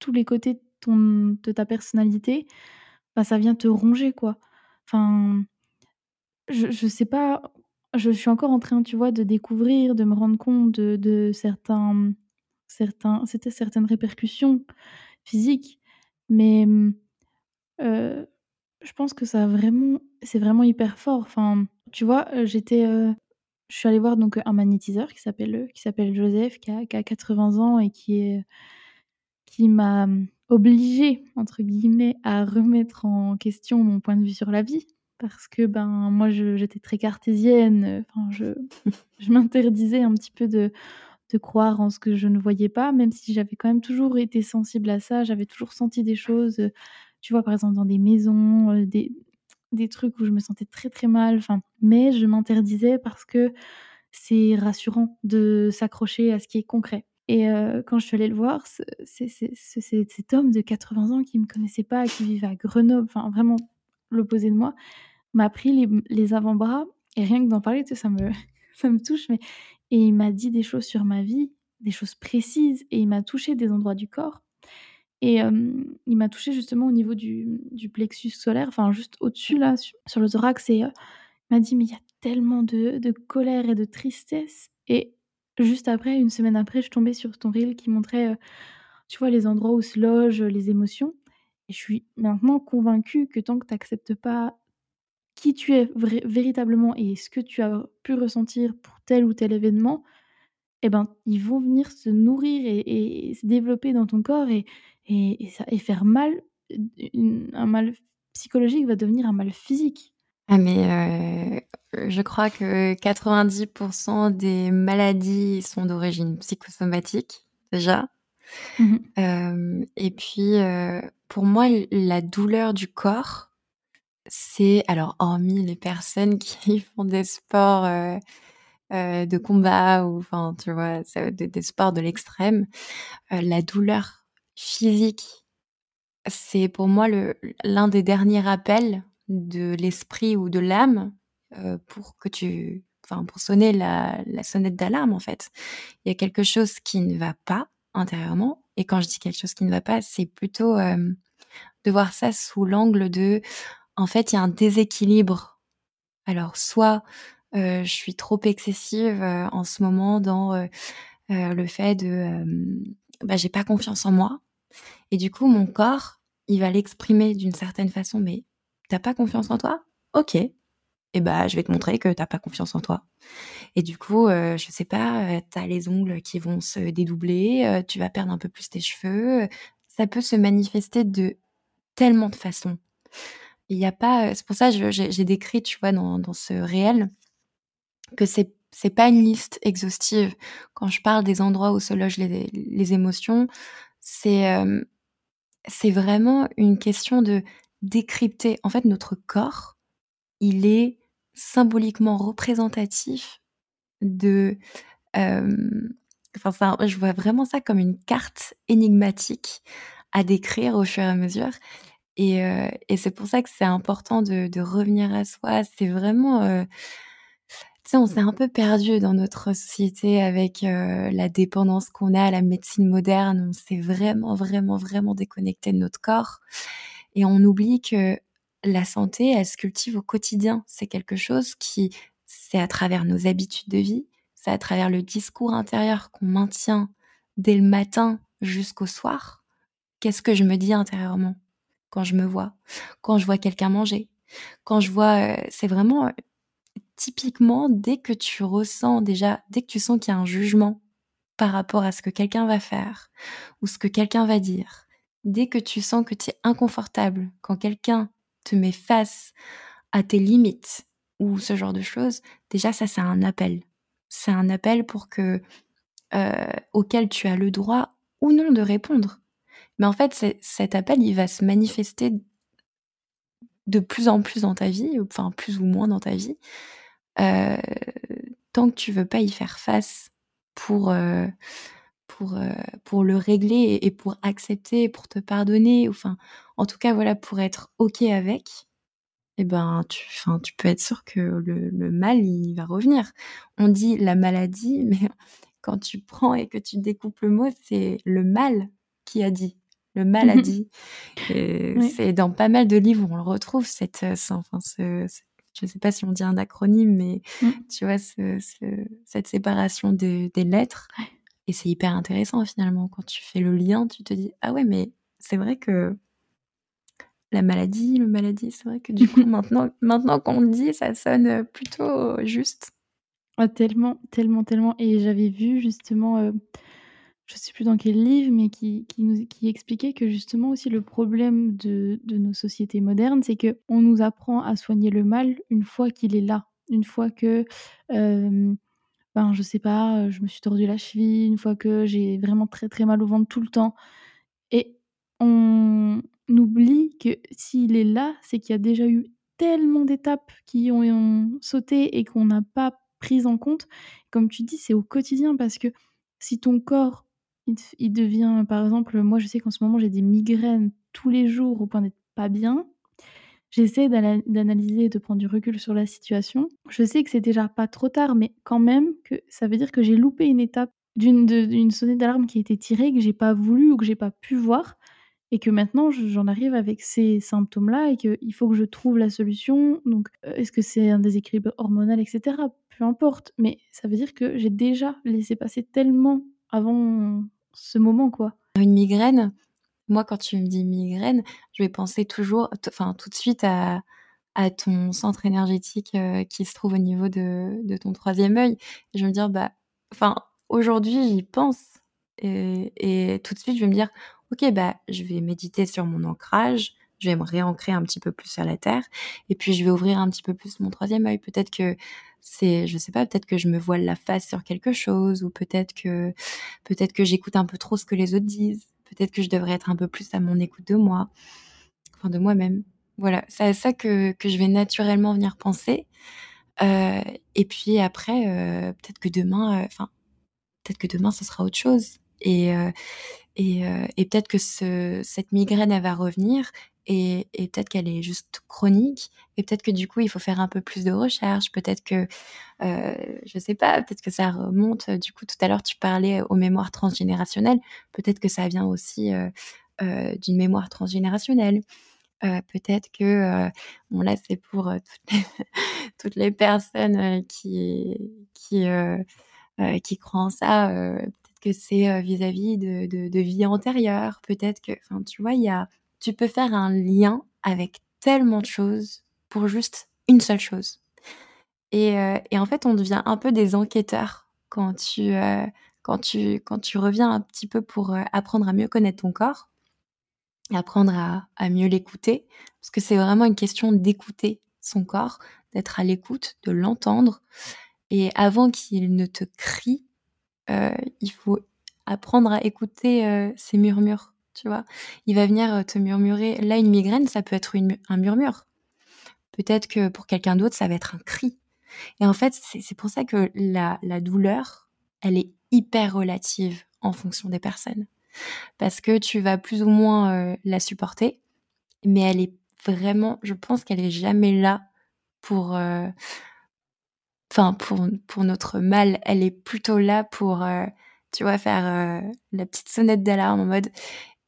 tous les côtés de ta personnalité, bah, ça vient te ronger, quoi. Enfin, je je sais pas je suis encore en train, tu vois, de découvrir, de me rendre compte de certains, certains c'était certaines répercussions physiques, mais heu, je pense que ça vraiment c'est vraiment hyper fort. Enfin, tu vois, j'étais, je suis allée voir donc un magnétiseur qui s'appelle, qui s'appelle Joseph, qui a qui a 80 ans et qui est qui m'a, mmh, «obligée» entre guillemets à remettre en question mon point de vue sur la vie. Parce que, ben, moi j'étais très cartésienne, enfin je je m'interdisais un petit peu de de croire en ce que je ne voyais pas, même si j'avais quand même toujours été sensible à ça. J'avais toujours senti des choses, tu vois, par exemple dans des maisons, heu, des des trucs où je me sentais très, très mal, enfin, mais je m'interdisais parce que c'est rassurant de s'accrocher à ce qui est concret. Et heu, quand je suis allée le voir, ce c'est c'est ce cet homme de 80 ans qui me connaissait pas, qui vivait à Grenoble, enfin vraiment l'opposé de moi, m'a pris les les avant-bras et rien que d'en parler, ça me ça me touche, mais et il m'a dit des choses sur ma vie, des choses précises et il m'a touché des endroits du corps et il m'a touché justement au niveau du, plexus solaire, enfin juste au-dessus là, su sur le thorax et il m'a dit: «Mais il y a tellement de colère et de tristesse» et juste après, une semaine après, je tombée sur ton reel qui montrait, tu vois, les endroits où se logent, les émotions. Et je suis maintenant convaincue que tant que tu acceptes pas qui tu es véritablement et ce que tu as pu ressentir pour tel ou tel événement et ben, ils vont venir se nourrir et et se développer dans ton corps et et et ça et faire mal, une un mal psychologique va devenir un mal physique.
Ah mais heu, je crois que 90% des maladies sont d'origine psychosomatique, déjà.
Mmh mh.
Hem et puis, heu, pour moi, la douleur du corps, c'est alors hormis les personnes qui font des sports, de combat ou enfin, tu vois? Des des sports de l'extrême, la douleur physique, c'est pour moi l'un des derniers rappels de l'esprit ou de l'âme, heu, pour que tu enfin, pour sonner la sonnette d'alarme, en fait. Il y a quelque chose qui ne va pas intérieurement et quand je dis quelque chose qui ne va pas, c'est plutôt, hem, de voir ça sous l'angle de en fait, il y a un déséquilibre. Alors soit, heu, je suis trop excessive, en ce moment dans, le fait de, bah, j'ai pas confiance en moi et du coup, mon corps, il va l'exprimer d'une certaine façon: «Mais tu as pas confiance en toi? OK et bah, je vais te montrer que tu as pas confiance en toi» et du coup, heu, je sais pas, heu, tu as les ongles qui vont se dédoubler, heu, tu vas perdre un peu plus tes cheveux, ça peut se manifester de tellement de façons. Il y a pas, heu c'est pour ça j'ai j'ai décrit, tu vois, dans dans ce réel que c'est c'est pas une liste exhaustive. Quand je parle des endroits où se logent les les émotions, c'est, vraiment une question de décrypter. En fait, notre corps, il est symboliquement représentatif de, enfin ça je vois vraiment ça comme une carte énigmatique à décrire au fur et à mesure et et c'est pour ça que c'est important de revenir à soi. C'est vraiment, sais, on s'est un peu perdu dans notre société avec, heu, la dépendance qu'on a à la médecine moderne. On s'est vraiment, vraiment, vraiment déconnecté de notre corps et on oublie que la santé, elle se cultive au quotidien. C'est quelque chose qui c'est à travers nos habitudes de vie, c'est à travers le discours intérieur qu'on maintient dès le matin jusqu'au soir. Qu'est-ce que je me dis intérieurement quand je me vois? Quand je vois quelqu'un manger? Quand je vois, heu c'est vraiment, heu, typiquement dès que tu ressens déjà dès que tu sens qu'il y a un jugement par rapport à ce que quelqu'un va faire ou ce que quelqu'un va dire, dès que tu sens que tu es inconfortable quand quelqu'un te met face à tes limites ou ce genre de choses, déjà ça, c'est un appel. C'est un appel pour que, heu auquel tu as le droit ou non de répondre. Mais en fait, cet appel, il va se manifester de plus en plus dans ta vie, enfin plus ou moins dans ta vie, heu, tant que tu veux pas y faire face pour, heu pour, heu, pour le régler et pour accepter, pour te pardonner, enfin, en tout cas, voilà, pour être OK avec et ben, tu enfin, tu peux être sûr que le le mal, il va revenir. On dit la maladie, mais quand tu prends et que tu découpes le mot, c'est le mal qui a dit. Le mal a dit et
Ouais.
c'est dans pas mal de livres on le retrouve cette, enfin ce je sais pas si on dit un acronyme, mais
Mmh.
tu vois, ce ce cette séparation des des lettres et c'est hyper intéressant finalement quand tu fais le lien, tu te dis: «Ah ouais, mais c'est vrai que» La maladie, le maladie, c'est vrai que du coup maintenant maintenant qu'on le dit, ça sonne, plutôt juste.
Ah tellement, tellement, tellement et j'avais vu justement, heu, je sais plus dans quel livre, mais qui qui expliquait que justement aussi le problème de de nos sociétés modernes, c'est qu'on nous apprend à soigner le mal une fois qu'il est là. Une fois que, hem, ben, je sais pas, je me suis tordu la cheville, une fois que j'ai vraiment très, très mal au ventre tout le temps et on oublie que s'il est là, c'est qu'il y a déjà eu tellement d'étapes qui ont ont sauté et qu'on n'a pas prises en compte. Comme tu dis, c'est au quotidien parce que si ton corps, il devient par exemple, moi je sais qu'en ce moment j'ai des migraines tous les jours au point d'être pas bien. J'essaie d'ana d'analyser et de prendre du recul sur la situation. Je sais que c'est déjà pas trop tard, mais quand même que ça veut dire que j'ai loupé une étape d'une sonnette d'alarme qui a été tirée, que j'ai pas voulu ou que j'ai pas pu voir et que maintenant je j'en arrive avec ces symptômes-là et qu'il faut que je trouve la solution. Donc, heu, est-ce que c'est un déséquilibre hormonal et cetera? Peu importe, mais ça veut dire que j'ai déjà laissé passer tellement avant ce moment, quoi.
Une migraine, moi quand tu me dis migraine, je vais penser toujours enfin tout de suite à ton centre énergétique, heu, qui se trouve au niveau de ton troisième œil. Je vais me dire: «Bah» enfin aujourd'hui j'y pense et et tout de suite je vais me dire: «OK, bah, je vais méditer sur mon ancrage, je vais me réancrer un petit peu plus sur la terre et puis je vais ouvrir un petit peu plus mon troisième œil». Peut-être que c'est je sais pas, peut-être que je me voile la face sur quelque chose ou peut-être que peut-être que j'écoute un peu trop ce que les autres disent. Peut-être que je devrais être un peu plus à mon écoute de moi, enfin de moi-même. Voilà, c'est à ça que que je vais naturellement venir penser, heu et puis après, heu, peut-être que demain, heu, enfin, peut-être que demain ce sera autre chose et et et peut-être que ce cette migraine, elle va revenir et peut-être qu'elle est juste chronique et peut-être que du coup, il faut faire un peu plus de recherches. Peut-être que, heu, je sais pas, peut-être que ça remonte, du coup, tout à l'heure, tu parlais aux mémoires transgénérationnelles. Peut-être que ça vient aussi, heu heu, d'une mémoire transgénérationnelle. Peut-être que, bon là, c'est pour, toutes les personnes, qui qui, croient en ça, peut-être que c'est, vis-à-vis de de de vies antérieures. Peut-être que enfin, tu vois, il y a tu peux faire un lien avec tellement de choses pour juste une seule chose. Et heu et en fait, on devient un peu des enquêteurs quand tu, heu, quand tu quand tu reviens un petit peu pour, heu, apprendre à mieux connaître ton corps apprendre à à mieux l'écouter. Parce que c'est vraiment une question d'écouter son corps, d'être à l'écoute, de l'entendre. Et avant qu'il ne te crie, il faut apprendre à écouter, ses murmures, tu vois? Il va venir, heu, te murmurer là, une migraine, ça peut être un murmure. Peut-être que pour quelqu'un d'autre, ça va être un cri et en fait, c'est pour ça que la la douleur, elle est hyper relative en fonction des personnes. Parce que tu vas plus ou moins, heu, la supporter, mais elle est vraiment je pense qu'elle est jamais là pour, heu enfin pour pour notre mal. Elle est plutôt là pour, tu vois, faire, la petite sonnette d'alarme en mode: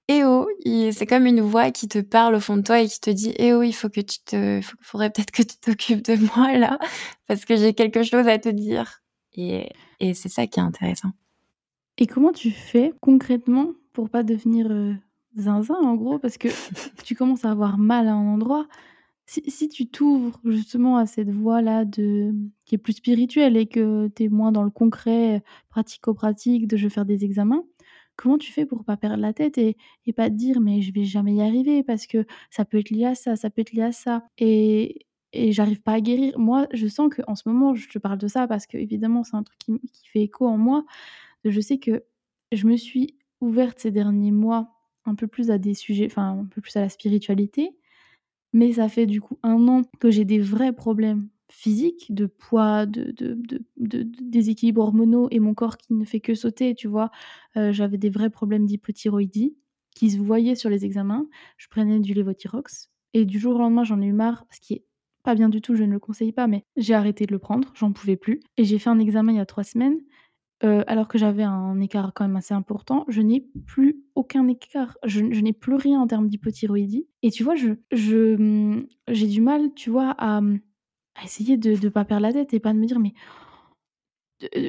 «Eh oh!» c'est comme une voix qui te parle au fond de toi et qui te dit: «Eh oh, il faut que tu te faudrait peut-être que tu t'occupes de moi là, parce que j'ai quelque chose à te dire» et et c'est ça qui est intéressant.
Et comment tu fais concrètement pour pas devenir, heu, zinzin en gros? Parce que tu commences à avoir mal à un endroit. Si tu t'ouvres justement à cette voie-là de qui est plus spirituelle et que tu es moins dans le concret, pratico-pratique de je vais faire des examens, comment tu fais pour pas perdre la tête et et pas te dire: «Mais je vais jamais y arriver parce que ça peut être lié à ça, ça peut être lié à ça et j'arrive pas à guérir»? Moi, je sens qu'en ce moment, je te parle de ça parce qu'évidemment c'est un truc qui qui fait écho en moi. Je sais que je me suis ouverte ces derniers mois un peu plus à des sujets enfin un peu plus à la spiritualité, mais ça fait du coup 1 an que j'ai des vrais problèmes physiques, de poids, de de de hormonaux et mon corps qui ne fait que sauter, tu vois? Heu, j'avais des vrais problèmes d'hypothyroïdie qui se voyaient sur les examens. Je prenais du Levothyrox et du jour au lendemain, j'en ai eu marre, ce qui est pas bien du tout, je ne le conseille pas, mais j'ai arrêté de le prendre, j'en pouvais plus et j'ai fait un examen il y a 3 semaines, heu, alors que j'avais un écart quand même assez important, je n'ai plus aucun écart. Je je n'ai plus rien en termes d'hypothyroïdie et tu vois, je je, mmh, j'ai du mal, tu vois, à, mmh, à essayer de de pas perdre la tête et pas de me dire: «Mais»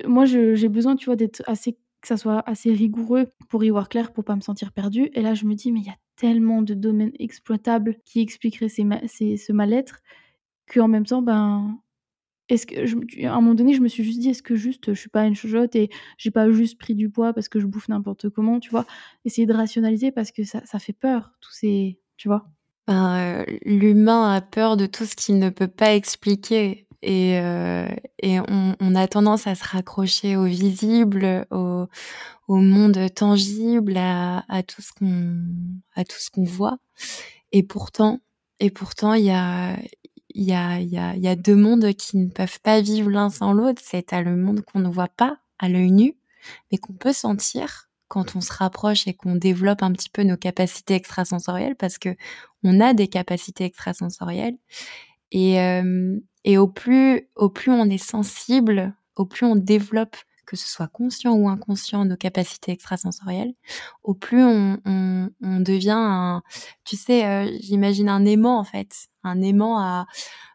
moi j'ai besoin, tu vois, d'être assez que ça soit assez rigoureux pour y voir clair, pour pas me sentir perdue et là je me dis: «Mais il y a tellement de domaines exploitables qui expliqueraient ces ces ce mal-être» qu'en même temps, ben, est-ce que à un moment donné, je me suis juste dit: «Est-ce que juste, je suis pas une chochotte et j'ai pas juste pris du poids parce que je bouffe n'importe comment?» tu vois? Essayer de rationaliser parce que ça ça fait peur, tous ces tu vois?
Heu, l'humain a peur de tout ce qu'il ne peut pas expliquer et et on a tendance à se raccrocher au visible, au monde tangible, à tout ce qu'on voit et pourtant et pourtant il y a 2 mondes qui ne peuvent pas vivre l'un sans l'autre. C'est le monde qu'on ne voit pas à l'œil nu, mais qu'on peut sentir quand on se rapproche et qu'on développe un petit peu nos capacités extrasensorielles parce qu'on a des capacités extrasensorielles. Et hem et au plus au plus on est sensible, au plus on développe, que ce soit conscient ou inconscient, nos capacités extrasensorielles, au plus on on on devient un tu sais, heu, j'imagine un aimant en fait, un aimant à,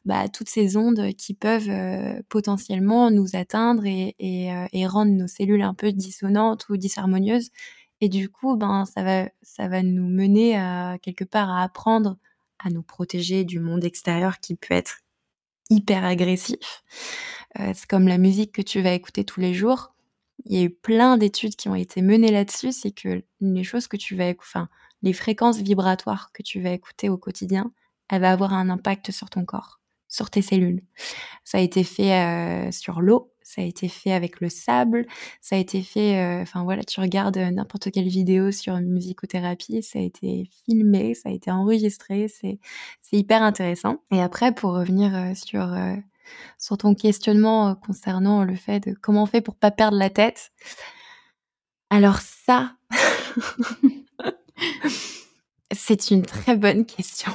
bah, toutes ces ondes qui peuvent, heu, potentiellement nous atteindre et et heu et rendre nos cellules un peu dissonantes ou disharmonieuses et du coup, ben, ça va ça va nous mener à quelque part à apprendre à nous protéger du monde extérieur qui peut être hyper agressif. Heu, c'est comme la musique que tu vas écouter tous les jours. Il y a eu plein d'études qui ont été menées là-dessus, c'est que les choses que tu vas écou enfin, les fréquences vibratoires que tu vas écouter au quotidien, elle va avoir un impact sur ton corps, sur tes cellules. Ça a été fait, heu, sur l'eau, ça a été fait avec le sable, ça a été fait, heu, enfin voilà, tu regardes, heu, n'importe quelle vidéo sur musicothérapie, ça a été filmé, ça a été enregistré, c'est hyper intéressant et après pour revenir, heu, sur, sur ton questionnement, concernant le fait de comment on fait pour pas perdre la tête? Alors ça, c'est une très bonne question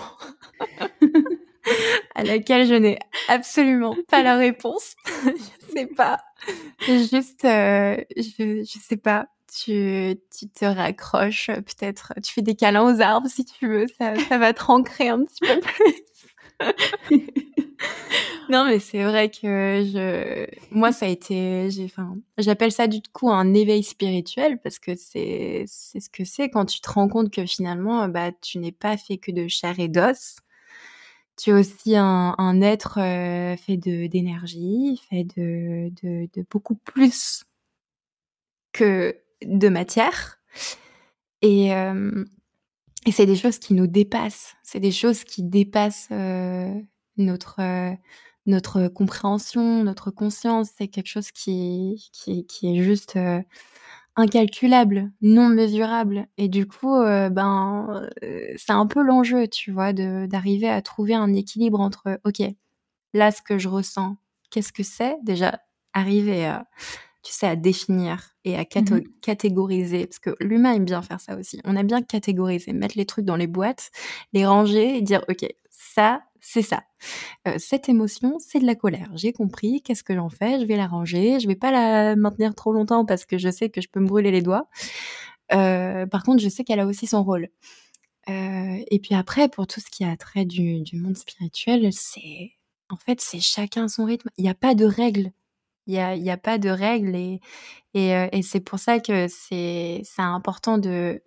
à laquelle je n'ai absolument pas la réponse. Je sais pas, juste, heu, je je sais pas, tu te raccroches, peut-être, tu fais des câlins aux arbres si tu veux, ça va te rancrer un petit peu plus. Non, mais c'est vrai que je moi ça a été enfin, j'appelle ça du coup un éveil spirituel parce que c'est c'est ce que c'est quand tu te rends compte que finalement, bah, tu n'es pas fait que de chair et d'os. Tu es aussi un être, heu, fait d'énergie, fait de de beaucoup plus que de matière et hem et c'est des choses qui nous dépassent. C'est des choses qui dépassent, heu, notre, notre compréhension, notre conscience. C'est quelque chose qui qui est juste, incalculable, non mesurable et du coup, heu, ben, heu, c'est un peu l'enjeu, tu vois? D'arriver à trouver un équilibre entre: «OK, là, ce que je ressens, qu'est-ce que c'est?» déjà arriver à tu sais, à définir et à
Mmh
cato
mh.
catégoriser parce que l'humain aime bien faire ça aussi. On aime bien catégoriser, mettre les trucs dans les boîtes, les ranger et dire: «OK, c'est ça. Heu, cette émotion, c'est de la colère. J'ai compris, qu'est-ce que j'en fais? Je vais la ranger, je vais pas la maintenir trop longtemps parce que je sais que je peux me brûler les doigts. Heu, par contre, je sais qu'elle a aussi son rôle». Heu et puis après pour tout ce qui a trait du monde spirituel, c'est en fait, c'est chacun son rythme. Il y a pas de règles. Il y a a pas de règles et c'est pour ça que c'est important de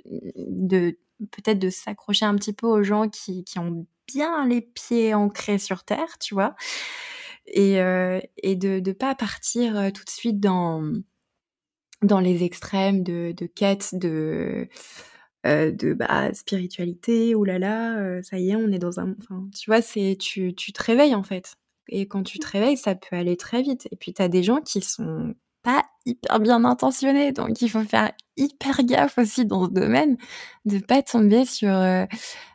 peut-être de s'accrocher un petit peu aux gens qui ont bien les pieds ancrés sur terre, tu vois? Et heu et de de pas partir, heu, tout de suite dans dans les extrêmes de quête de, heu, de, bah, spiritualité. «Ouh là là, heu, ça y est, on est dans un» enfin, tu vois? C'est tu tu te réveilles, en fait et quand tu te réveilles, ça peut aller très vite et puis tu as des gens qui sont pas hyper bien intentionnés, donc il faut faire hyper gaffe aussi dans ce domaine, de pas tomber sur,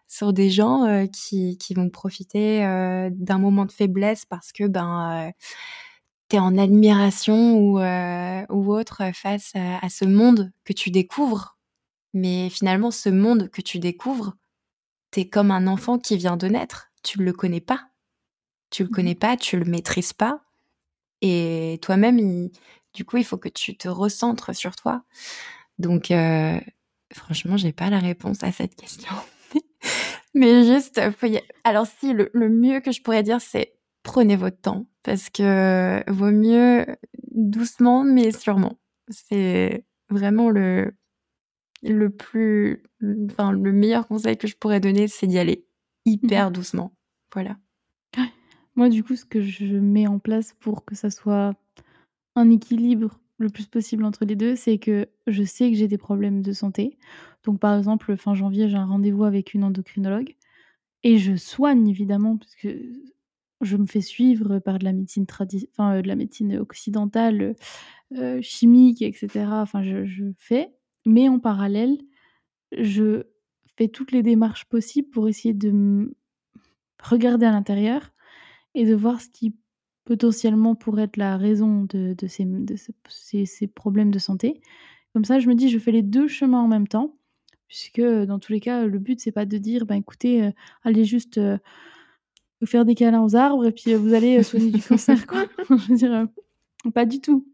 sur des gens, heu, qui qui vont profiter, heu, d'un moment de faiblesse parce que, ben, heu, tu es en admiration ou ou autre face à à ce monde que tu découvres. Mais finalement, ce monde que tu découvres, tu es comme un enfant qui vient de naître, tu le connais pas. Tu le
Mmh mh.
connais pas, tu le maîtrises pas et toi-même, il du coup, il faut que tu te recentres sur toi. Donc heu, franchement, j'ai pas la réponse à cette question. Mais juste, faut y alors si, le le mieux que je pourrais dire, c'est prenez votre temps parce que vaut mieux doucement mais sûrement. C'est vraiment le le plus enfin, le meilleur conseil que je pourrais donner, c'est d'y aller hyper
Mmh
doucement. Voilà.
Moi, du coup, ce que je mets en place pour que ça soit un équilibre le plus possible entre les 2, c'est que je sais que j'ai des problèmes de santé. Donc, par exemple, fin janvier, j'ai un rendez-vous avec une endocrinologue et je soigne évidemment parce que je me fais suivre par de la médecine tradi enfin, heu, de la médecine occidentale, heu chimique et cetera. Enfin, je je fais, mais en parallèle, je fais toutes les démarches possibles pour essayer de regarder à l'intérieur et de voir ce qui potentiellement pourrait être la raison de ces de ce ces problèmes de santé. Comme ça, je me dis: «Je fais les 2 chemins en même temps», puisque, heu, dans tous les cas, le but c'est pas de dire: «Ben écoutez, heu, allez juste, heu, faire des câlins aux arbres et puis, heu, vous allez, soigner du cancer quoi». Je veux dire, pas du tout.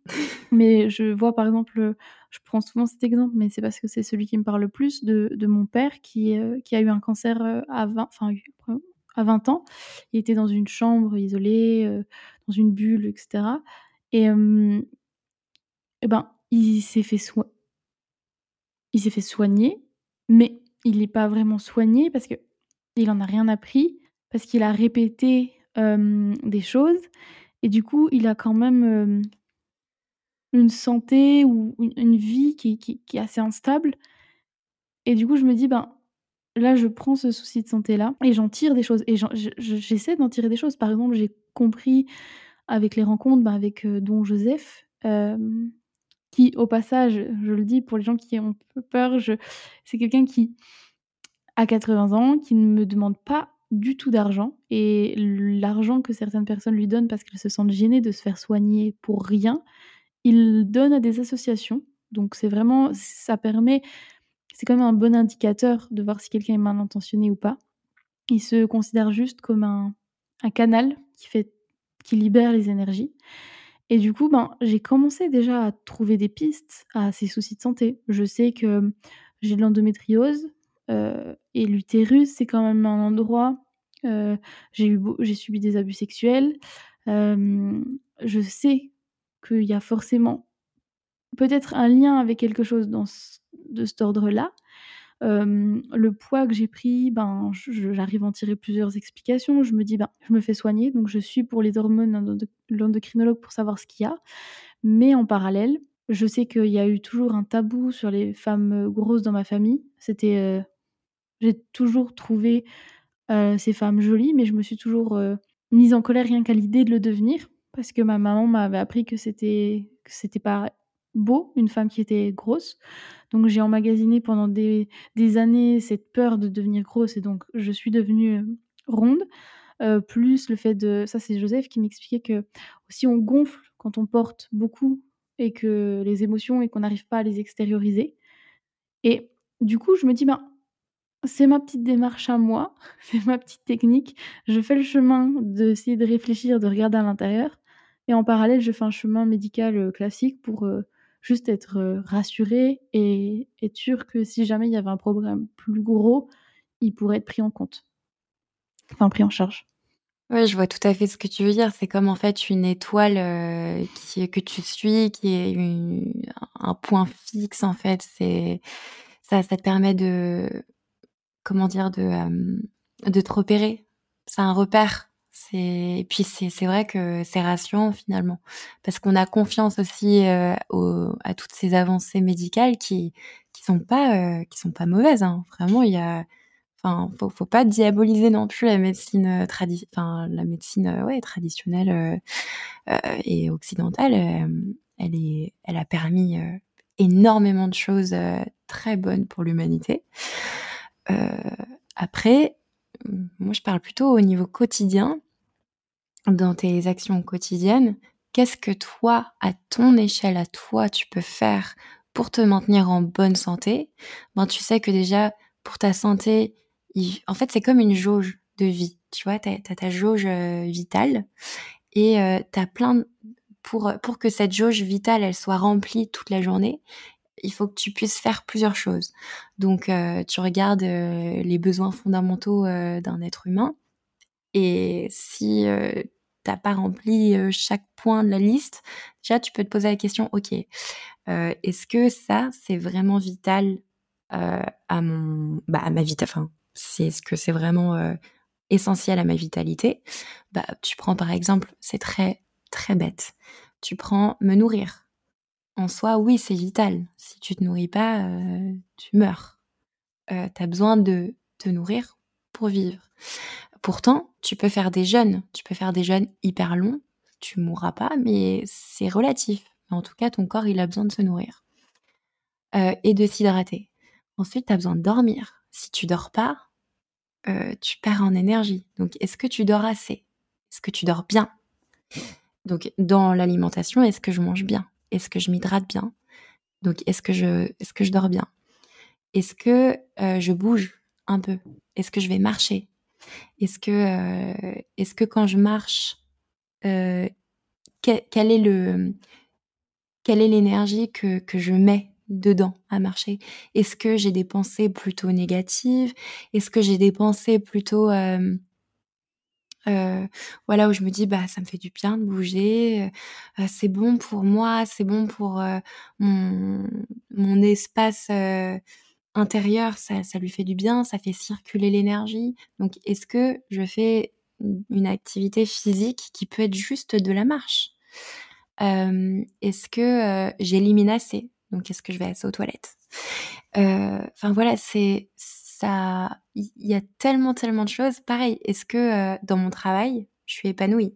Mais je vois par exemple, je prends souvent cet exemple, mais c'est parce que c'est celui qui me parle le plus de de mon père qui, qui a eu un cancer, à 20 enfin eu à 20 ans. Il était dans une chambre isolée, dans une bulle et cetera. Et et ben, il s'est fait il s'est fait soigner, mais il est pas vraiment soigné parce qu'il en a rien appris, parce qu'il a répété, des choses. Et du coup, il a quand même, une santé ou une vie qui qui qui est assez instable. Et du coup, je me dis: «Ben, là, je prends ce souci de santé-là et j'en tire des choses» et j'essaie d'en tirer des choses. Par exemple, j'ai compris avec les rencontres, bah, avec, don Joseph, qui au passage, je le dis pour les gens qui ont peur, c'est quelqu'un qui a 80 ans, qui ne me demande pas du tout d'argent et l'argent que certaines personnes lui donnent parce qu'elles se sentent gênées de se faire soigner pour rien, il donne à des associations. Donc c'est vraiment ça permet c'est quand même un bon indicateur de voir si quelqu'un est mal intentionné ou pas. Il se considère juste comme un canal qui fait qui libère les énergies et du coup, ben, j'ai commencé déjà à trouver des pistes à ces soucis de santé. Je sais que j'ai de l'endométriose, heu et l'utérus, c'est quand même un endroit, heu, j'ai subi des abus sexuels. Hem, je sais qu'il y a forcément peut-être un lien avec quelque chose dans de cet ordre-là. Le poids que j'ai pris, ben, j'arrive à en tirer plusieurs explications. Je me dis: «Ben, je me fais soigner, donc je suis pour les hormones l'endocrinologue pour savoir ce qu'il y a». Mais en parallèle, je sais qu'il y a eu toujours un tabou sur les femmes, heu, grosses dans ma famille. C'était, heu j'ai toujours trouvé, heu, ces femmes jolies, mais je me suis toujours, mise en colère rien qu'à l'idée de le devenir parce que ma maman m'avait appris que c'était que c'était pas beau, une femme qui était grosse. Donc j'ai emmagasiné pendant des années cette peur de devenir grosse et donc je suis devenue, heu, ronde. Heu, plus le fait de ça c'est Joseph qui m'expliquait que si on gonfle quand on porte beaucoup et que les émotions et qu'on n'arrive pas à les extérioriser et du coup, je me dis: «Ben, c'est ma petite démarche à moi, c'est ma petite technique. Je fais le chemin d'essayer de réfléchir, de regarder à l'intérieur et en parallèle, je fais un chemin médical, heu, classique pour, juste être, heu, rassurée et être sûre que si jamais il y avait un problème plus gros, il pourrait être pris en compte». Enfin, pris en charge.
Ouais, je vois tout à fait ce que tu veux dire. C'est comme en fait une étoile, qui que tu suis, qui est un point fixe en fait. C'est ça ça te permet de comment dire? De, de te repérer. C'est un repère. Et puis c'est c'est vrai que c'est rassurant finalement parce qu'on a confiance aussi, heu, aux à toutes ces avancées médicales qui qui sont pas, heu, qui sont pas mauvaises, hein. Vraiment, il y a enfin, faut faut pas diaboliser non plus la médecine, heu, tradi enfin la médecine, heu, ouais traditionnelle, heu et occidentale. Elle est elle a permis, énormément de choses, très bonnes pour l'humanité. Après, moi je parle plutôt au niveau quotidien. Dans tes actions quotidiennes, qu'est-ce que toi, à ton échelle à toi, tu peux faire pour te maintenir en bonne santé? Ben, tu sais que déjà pour ta santé, en fait, c'est comme une jauge de vie, tu vois? Tu as ta jauge, heu, vitale et heu, tu as plein d pour, pour que cette jauge vitale, elle soit remplie toute la journée, il faut que tu puisses faire plusieurs choses. Donc heu, tu regardes, heu, les besoins fondamentaux, heu, d'un être humain et si, tu as pas rempli, chaque point de la liste, déjà tu peux te poser la question: «OK, est-ce que ça, c'est vraiment vital, à mon bah, à ma vita enfin, c'est est-ce que c'est vraiment, essentiel à ma vitalité?» bah, tu prends par exemple, c'est très, très bête, tu prends me nourrir. En soi, oui, c'est vital. Si tu te nourris pas, heu, tu meurs. Heu, tu as besoin de te nourrir pour vivre. Pourtant, tu peux faire des jeûnes, tu peux faire des jeûnes hyper longs, tu mourras pas, mais c'est relatif. En tout cas, ton corps, il a besoin de se nourrir. Heu et de s'hydrater. Ensuite, tu as besoin de dormir. Si tu dors pas, tu perds en énergie. Donc est-ce que tu dors assez? Est-ce que tu dors bien? Donc dans l'alimentation, est-ce que je mange bien? Est-ce que je m'hydrate bien? Donc est-ce que je est-ce que je dors bien? Est-ce que, heu, je bouge un peu? Est-ce que je vais marcher? Est-ce que, heu, est-ce que quand je marche, le quelle est l'énergie que je mets dedans à marcher? Est-ce que j'ai des pensées plutôt négatives? Est-ce que j'ai des pensées plutôt, heu, voilà, où je me dis: «Bah, ça me fait du bien de bouger, heu heu, c'est bon pour moi, c'est bon pour, mon mon espace, intérieur, ça ça lui fait du bien, ça fait circuler l'énergie». Donc est-ce que je fais une activité physique qui peut être juste de la marche? Est-ce que, j'élimine assez? Donc est-ce que je vais assez aux toilettes? Enfin voilà, c'est il y a tellement, tellement de choses. Pareil, est-ce que, heu, dans mon travail, je suis épanouie?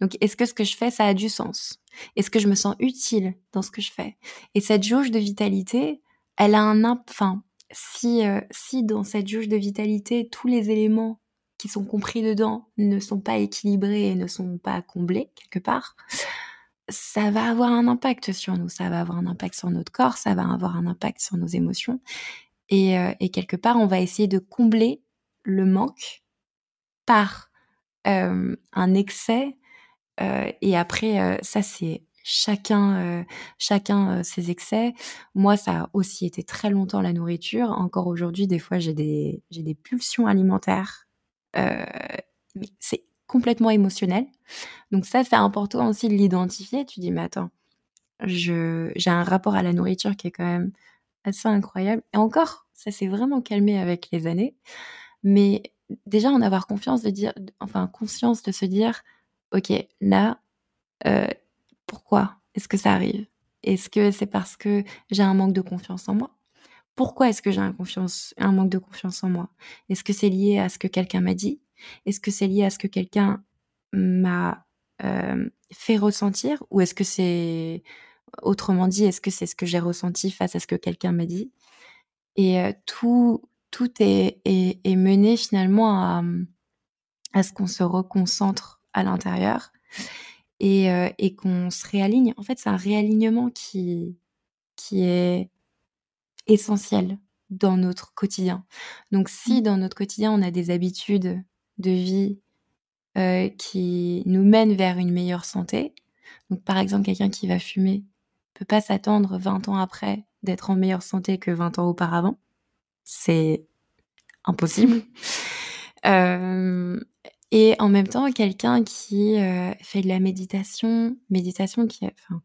Donc est-ce que ce que je fais, ça a du sens? Est-ce que je me sens utile dans ce que je fais? Et cette jauge de vitalité, elle a un enfin, si, heu, si dans cette jauge de vitalité, tous les éléments qui sont compris dedans ne sont pas équilibrés et ne sont pas comblés quelque part, ça va avoir un impact sur nous. Ça va avoir un impact sur notre corps, ça va avoir un impact sur nos émotions et heu et quelque part, on va essayer de combler le manque par, hem, un excès, heu et après, ça c'est chacun, chacun, ses excès. Moi, ça a aussi été très longtemps la nourriture. Encore aujourd'hui, des fois, j'ai des des pulsions alimentaires, c'est complètement émotionnel. Donc ça, c'est important aussi de l'identifier. Tu dis: «Mais attends, j'ai un rapport à la nourriture qui est quand même assez incroyable» et encore, ça s'est vraiment calmé avec les années. Mais déjà en avoir confiance de dire enfin conscience de se dire: «OK, là, heu, pourquoi est-ce que ça arrive? Est-ce que c'est parce que j'ai un manque de confiance en moi? Pourquoi est-ce que j'ai un un manque de confiance en moi? Est-ce que c'est lié à ce que quelqu'un m'a dit? Est-ce que c'est lié à ce que quelqu'un m'a, hem, fait ressentir? Ou est-ce que c'est autrement dit, est-ce que c'est ce que j'ai ressenti face à ce que quelqu'un m'a dit?» et tout tout est est est mené finalement à, mmh, à ce qu'on se reconcentre à l'intérieur et et qu'on se réaligne. En fait, c'est un réalignement qui qui est essentiel dans notre quotidien. Donc si
Mmh.
dans notre quotidien, on a des habitudes de vie, qui nous mènent vers une meilleure santé, donc par exemple, quelqu'un qui va fumer peut pas s'attendre 20 ans après d'être en meilleure santé que 20 ans auparavant. C'est impossible. Hem et en même temps, quelqu'un qui, heu, fait de la méditation, méditation qui enfin,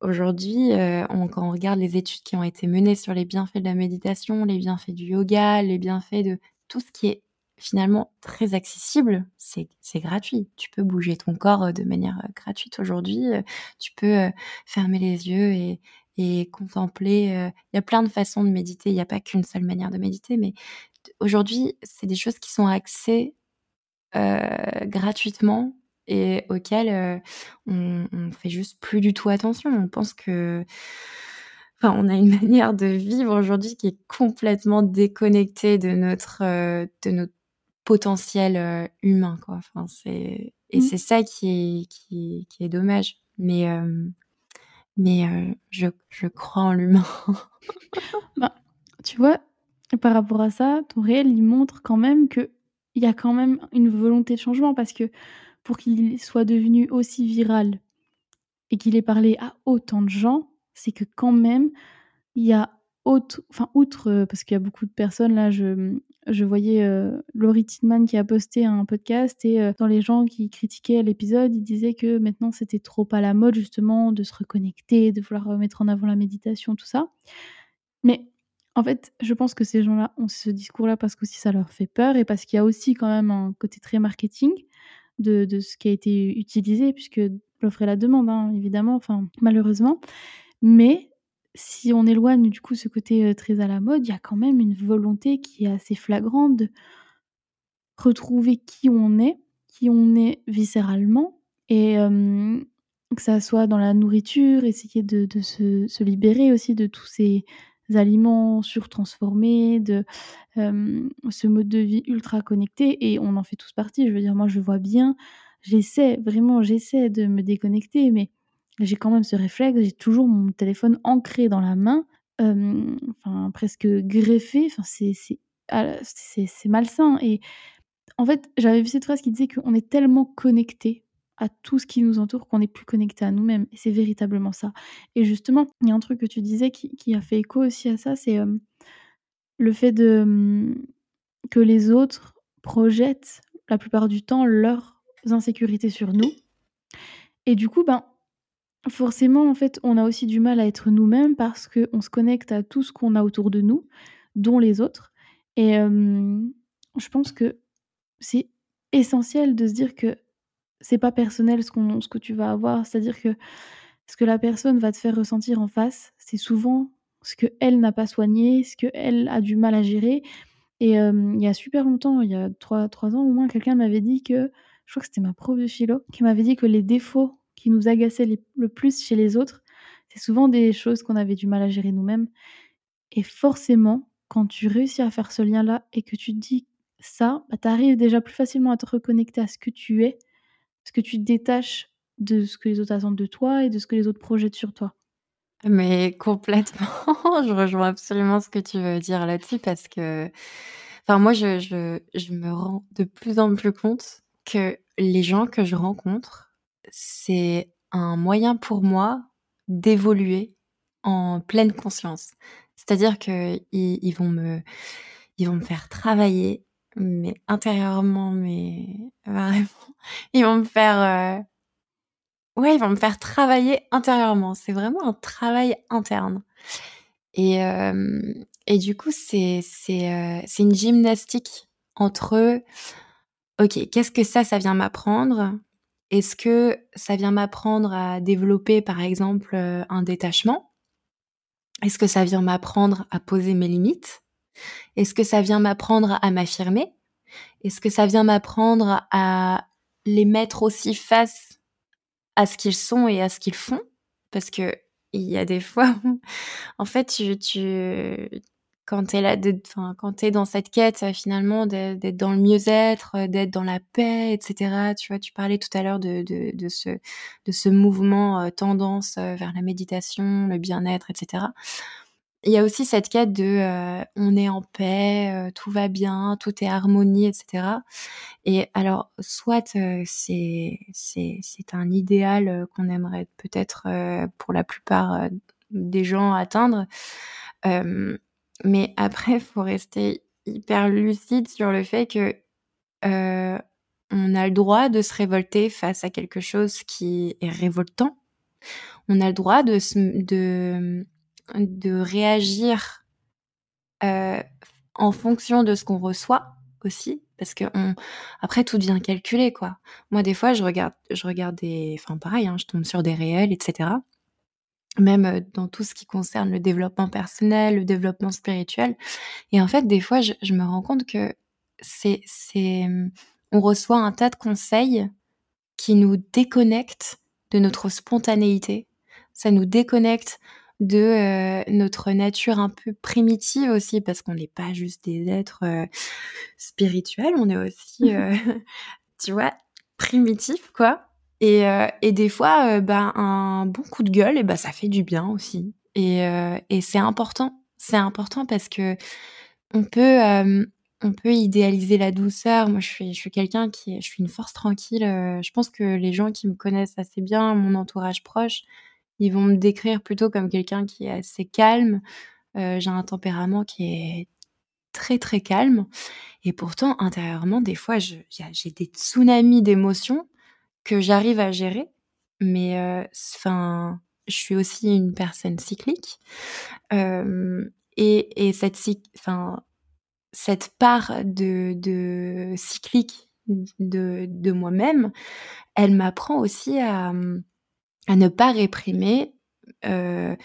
aujourd'hui, on quand on regarde les études qui ont été menées sur les bienfaits de la méditation, les bienfaits du yoga, les bienfaits de tout ce qui est finalement très accessible, c'est gratuit. Tu peux bouger ton corps, heu, de manière, heu, gratuite aujourd'hui, heu, tu peux, fermer les yeux et et contempler, il y a plein de façons de méditer, il y a pas qu'une seule manière de méditer, mais aujourd'hui, c'est des choses qui sont heu, gratuitement et auxquelles, on on fait juste plus du tout attention. On pense que enfin, on a une manière de vivre aujourd'hui qui est complètement déconnectée de notre, de notre potentiel, heu, humain, quoi. Enfin, c'est et
Mmh.
c'est ça qui est qui est qui est dommage. Mais, hem, mais, heu, je je crois en l'humain.
Ben, tu vois, par rapport à ça, ton réel, il montre quand même qu'il y a quand même une volonté de changement parce que pour qu'il soit devenu aussi viral et qu'il ait parlé à autant de gens, c'est que quand même, il y a autre enfin outre, parce qu'il y a beaucoup de personnes là, je, je voyais, heu, Laurie Tiedemann qui a posté un podcast et heu, dans les gens qui critiquaient l'épisode, ils disaient que maintenant c'était trop à la mode justement de se reconnecter, de vouloir, mettre en avant la méditation, tout ça. Mais en fait, je pense que ces gens-là ont ce discours-là parce qu'aussi ça leur fait peur et parce qu'il y a aussi quand même un côté très marketing de de ce qui a été utilisé puisque l'offre et la demande, hein, évidemment, enfin malheureusement. Mais si on éloigne du coup ce côté, heu, très à la mode, il y a quand même une volonté qui est assez flagrante de retrouver qui on est, qui on est viscéralement et que ça soit dans la nourriture, essayer de de se libérer aussi de tous ces aliments surtransformés, de, ce mode de vie ultra connecté et on en fait tous partie. Je veux dire, moi, je vois bien, j'essaie, vraiment, j'essaie de me déconnecter, mais j'ai quand même ce réflexe, j'ai toujours mon téléphone ancré dans la main, enfin presque greffé, enfin ah, c'est malsain. Et en fait, j'avais vu cette phrase qui disait qu'on est tellement connecté à tout ce qui nous entoure qu'on n'est plus connecté à nous-mêmes. Et c'est véritablement ça. Et justement, il y a un truc que tu disais qui a fait écho aussi à ça, c'est, le fait de, que les autres projettent la plupart du temps leurs insécurités sur nous. Et du coup, ben, forcément, en fait, on a aussi du mal à être nous-mêmes parce qu'on se connecte à tout ce qu'on a autour de nous, dont les autres et je pense que c'est essentiel de se dire que c'est pas personnel ce qu'on ce que tu vas avoir. C'est-à-dire que ce que la personne va te faire ressentir en face, c'est souvent ce qu'elle n'a pas soigné, ce qu'elle a du mal à gérer et il y a super longtemps, il y a trois 3 ans au moins, quelqu'un m'avait dit que je crois que c'était ma prof de philo, qui m'avait dit que les défauts qui nous agaçaient les le plus chez les autres, c'est souvent des choses qu'on avait du mal à gérer nous-mêmes. Et forcément, quand tu réussis à faire ce lien-là et que tu te dis ça, bah, tu arrives déjà plus facilement à te reconnecter à ce que tu es, parce que tu te détaches de ce que les autres attendent de toi et de ce que les autres projettent sur toi.
Mais complètement, je rejoins absolument ce que tu veux dire là-dessus parce que enfin moi je je je me rends de plus en plus compte que les gens que je rencontre, c'est un moyen pour moi d'évoluer en pleine conscience. C'est-à-dire qu'ils ils vont me faire travailler, mais intérieurement, mais vraiment, ils vont me faire, heu ouais, ils vont me faire travailler intérieurement. C'est vraiment un travail interne et hem et du coup, heu, c'est une gymnastique entre, OK, qu'est-ce que ça, ça vient m'apprendre? Est-ce que ça vient m'apprendre à développer, par exemple, heu, un détachement? Est-ce que ça vient m'apprendre à poser mes limites? Est-ce que ça vient m'apprendre à m'affirmer? Est-ce que ça vient m'apprendre à les mettre aussi face à ce qu'ils sont et à ce qu'ils font? Parce qu'il y a des fois où, en fait, tu tu quand tu es dans cette quête, heu, finalement d'être dans le mieux-être, heu, d'être dans la paix et cetera, tu vois? Tu parlais tout à l'heure de ce mouvement, heu, tendance, vers la méditation, le bien-être et cetera. Il y a aussi cette quête de, on est en paix, tout va bien, tout est harmonie et cetera et alors soit, c'est un idéal, qu'on aimerait peut-être, pour la plupart, des gens atteindre, mais après faut rester hyper lucide sur le fait que, heu, on a le droit de se révolter face à quelque chose qui est révoltant. On a le droit de se de de réagir, heu, en fonction de ce qu'on reçoit aussi, parce qu'on après tout devient calculé, quoi. Moi, des fois, je regarde je regarde des enfin pareil, hein, je tombe sur des réels et cetera. Même, heu, dans tout ce qui concerne le développement personnel, le développement spirituel et en fait, des fois, je je me rends compte que c'est c'est, on reçoit un tas de conseils qui nous déconnectent de notre spontanéité. Ça nous déconnecte de, heu, notre nature un peu primitive aussi parce qu'on n'est pas juste des êtres, heu, spirituels, on est aussi, tu vois, primitifs quoi et heu et des fois, heu, ben, un bon coup de gueule et bah, ça fait du bien aussi. Et et c'est important. C'est important parce qu'on peut, hem, on peut idéaliser la douceur. Moi, je suis je suis quelqu'un qui je suis une force tranquille, je pense que les gens qui me connaissent assez bien, mon entourage proche, ils vont me décrire plutôt comme quelqu'un qui est assez calme, j'ai un tempérament qui est très, très calme. Et pourtant intérieurement des fois j'ai des tsunamis d'émotions que j'arrive à gérer mais enfin, je suis aussi une personne cyclique et et cette enfin, cette part de de cyclique de de moi-même, elle m'apprend aussi à, à ne pas réprimer, euh,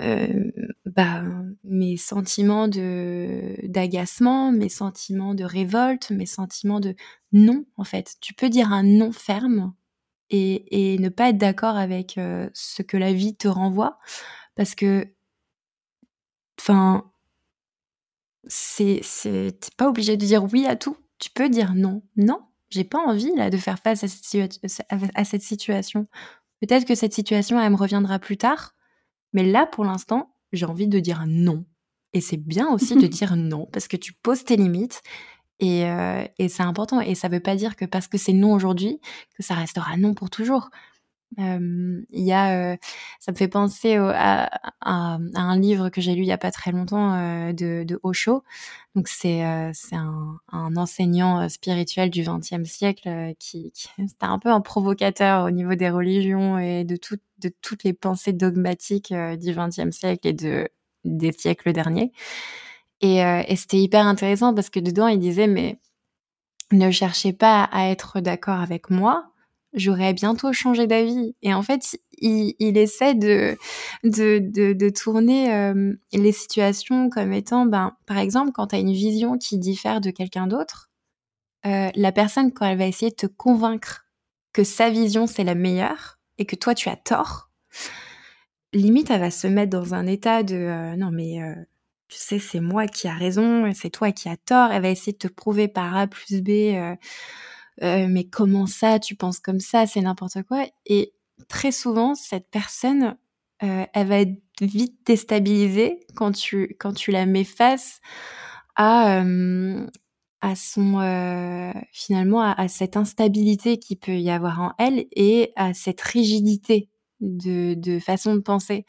euh, bah, mes sentiments de d'agacement, mes sentiments de révolte, mes sentiments de non, en fait. Tu peux dire un non ferme et et ne pas être d'accord avec, euh, ce que la vie te renvoie parce que enfin c'est c'est pas obligé de dire oui à tout. Tu peux dire non. Non, j'ai pas envie là de faire face à cette, à cette situation. Peut-être que cette situation, elle me reviendra plus tard, mais là, pour l'instant, j'ai envie de dire non. Et c'est bien aussi de dire non, parce que tu poses tes limites et, euh, et c'est important. Et ça veut pas dire que parce que c'est non aujourd'hui, que ça restera non pour toujours. Il y a, ça me fait penser à, un livre que j'ai lu il y a pas très longtemps de, de Osho. Donc c'est c'est un, enseignant spirituel du XXe siècle qui, qui c'était un peu un provocateur au niveau des religions et de toutes de toutes les pensées dogmatiques du XXe siècle et de des siècles derniers. Et, et c'était hyper intéressant parce que dedans il disait mais ne cherchez pas à être d'accord avec moi, j'aurais bientôt changé d'avis. Et en fait, il, essaie de, de, de, tourner euh, les situations comme étant, ben, par exemple, quand tu as une vision qui diffère de quelqu'un d'autre, euh, la personne, quand elle va essayer de te convaincre que sa vision, c'est la meilleure et que toi, tu as tort, limite, elle va se mettre dans un état de euh, non, mais tu sais, c'est moi qui a raison c'est toi qui as tort. Elle va essayer de te prouver par A plus B euh, mais comment ça, tu penses comme ça, c'est n'importe quoi. Et très souvent, cette personne, euh, elle va être vite déstabilisée quand tu, quand tu la mets face à, euh, à son, finalement, à, cette instabilité qui peut y avoir en elle et à cette rigidité de, de façon de penser.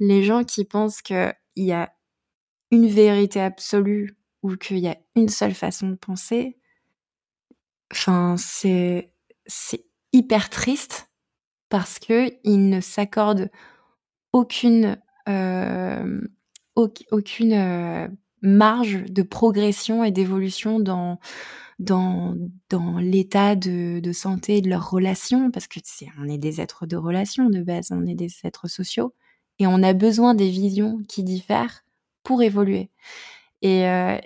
Les gens qui pensent qu'il y a une vérité absolue ou qu'il y a une seule façon de penser, Enfin, c'est c'est hyper triste parce que il ne s'accorde aucune euh, aucune euh, marge de progression et d'évolution dans dans dans l'état de, de santé de leurs relations parce que c'est on est des êtres de relation de base, on est des êtres sociaux et on a besoin des visions qui diffèrent pour évoluer. Et, euh,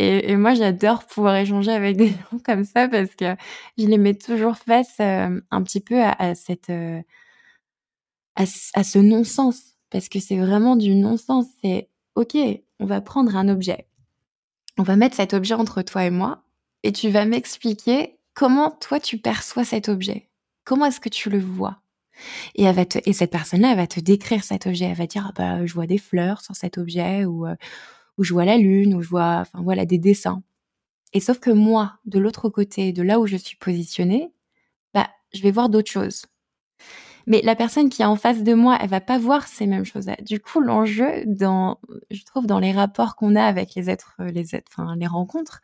et, moi, j'adore pouvoir échanger avec des gens comme ça parce que je les mets toujours face euh, un petit peu à, cette, euh, à, ce non-sens. Parce que c'est vraiment du non-sens. C'est, OK, on va prendre un objet. On va mettre cet objet entre toi et moi et tu vas m'expliquer comment toi tu perçois cet objet. Comment est-ce que tu le vois? Et, elle va te, et cette personne-là, elle va te décrire cet objet. Elle va dire, ah bah, je vois des fleurs sur cet objet ou euh, où je vois la lune, où je vois, enfin voilà, des dessins. Et sauf que moi, de l'autre côté, de là où je suis positionnée, bah, je vais voir d'autres choses. Mais la personne qui est en face de moi, elle va pas voir ces mêmes choses-là. Du coup, l'enjeu dans, je trouve, dans les rapports qu'on a avec les êtres, les êtres, enfin, les rencontres,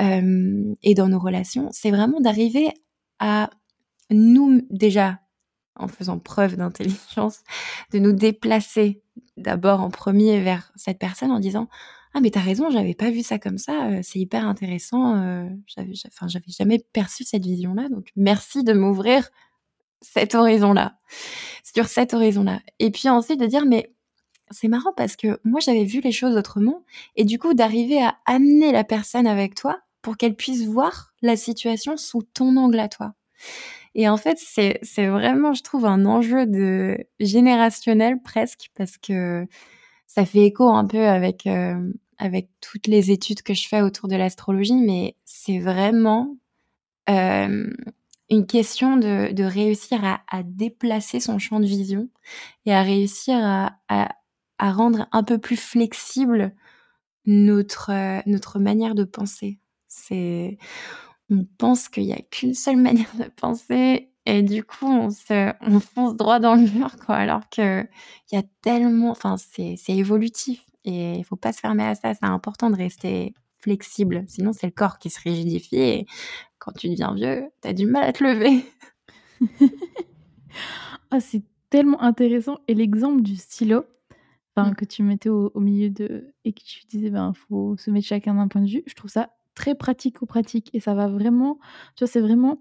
euh, et dans nos relations, c'est vraiment d'arriver à nous, déjà, en faisant preuve d'intelligence, de nous déplacer d'abord en premier vers cette personne en disant ah mais t'as raison j'avais pas vu ça comme ça euh, c'est hyper intéressant euh, j'avais enfin j'avais jamais perçu cette vision là donc merci de m'ouvrir cet horizon là sur cet horizon là et puis ensuite de dire mais c'est marrant parce que moi j'avais vu les choses autrement et du coup d'arriver à amener la personne avec toi pour qu'elle puisse voir la situation sous ton angle à toi et en fait, c'est, vraiment, je trouve, un enjeu de générationnel presque, parce que ça fait écho un peu avec, euh, avec toutes les études que je fais autour de l'astrologie, mais c'est vraiment une question de, réussir à, déplacer son champ de vision et à réussir à rendre un peu plus flexible notre, euh, notre manière de penser. C'est on pense qu'il n'y a qu'une seule manière de penser et du coup on se on fonce droit dans le mur quoi alors que il y a tellement enfin c'est c'est évolutif et il faut pas se fermer à ça. C'est important de rester flexible, sinon c'est le corps qui se rigidifie et quand tu deviens vieux, tu as du mal à te lever.
ah, c'est tellement intéressant et l'exemple du stylo, enfin, mmh. que tu mettais au, milieu de et que tu disais ben faut se mettre chacun d'un point de vue, je trouve ça très pratique ou pratique et ça va vraiment tu vois, c'est vraiment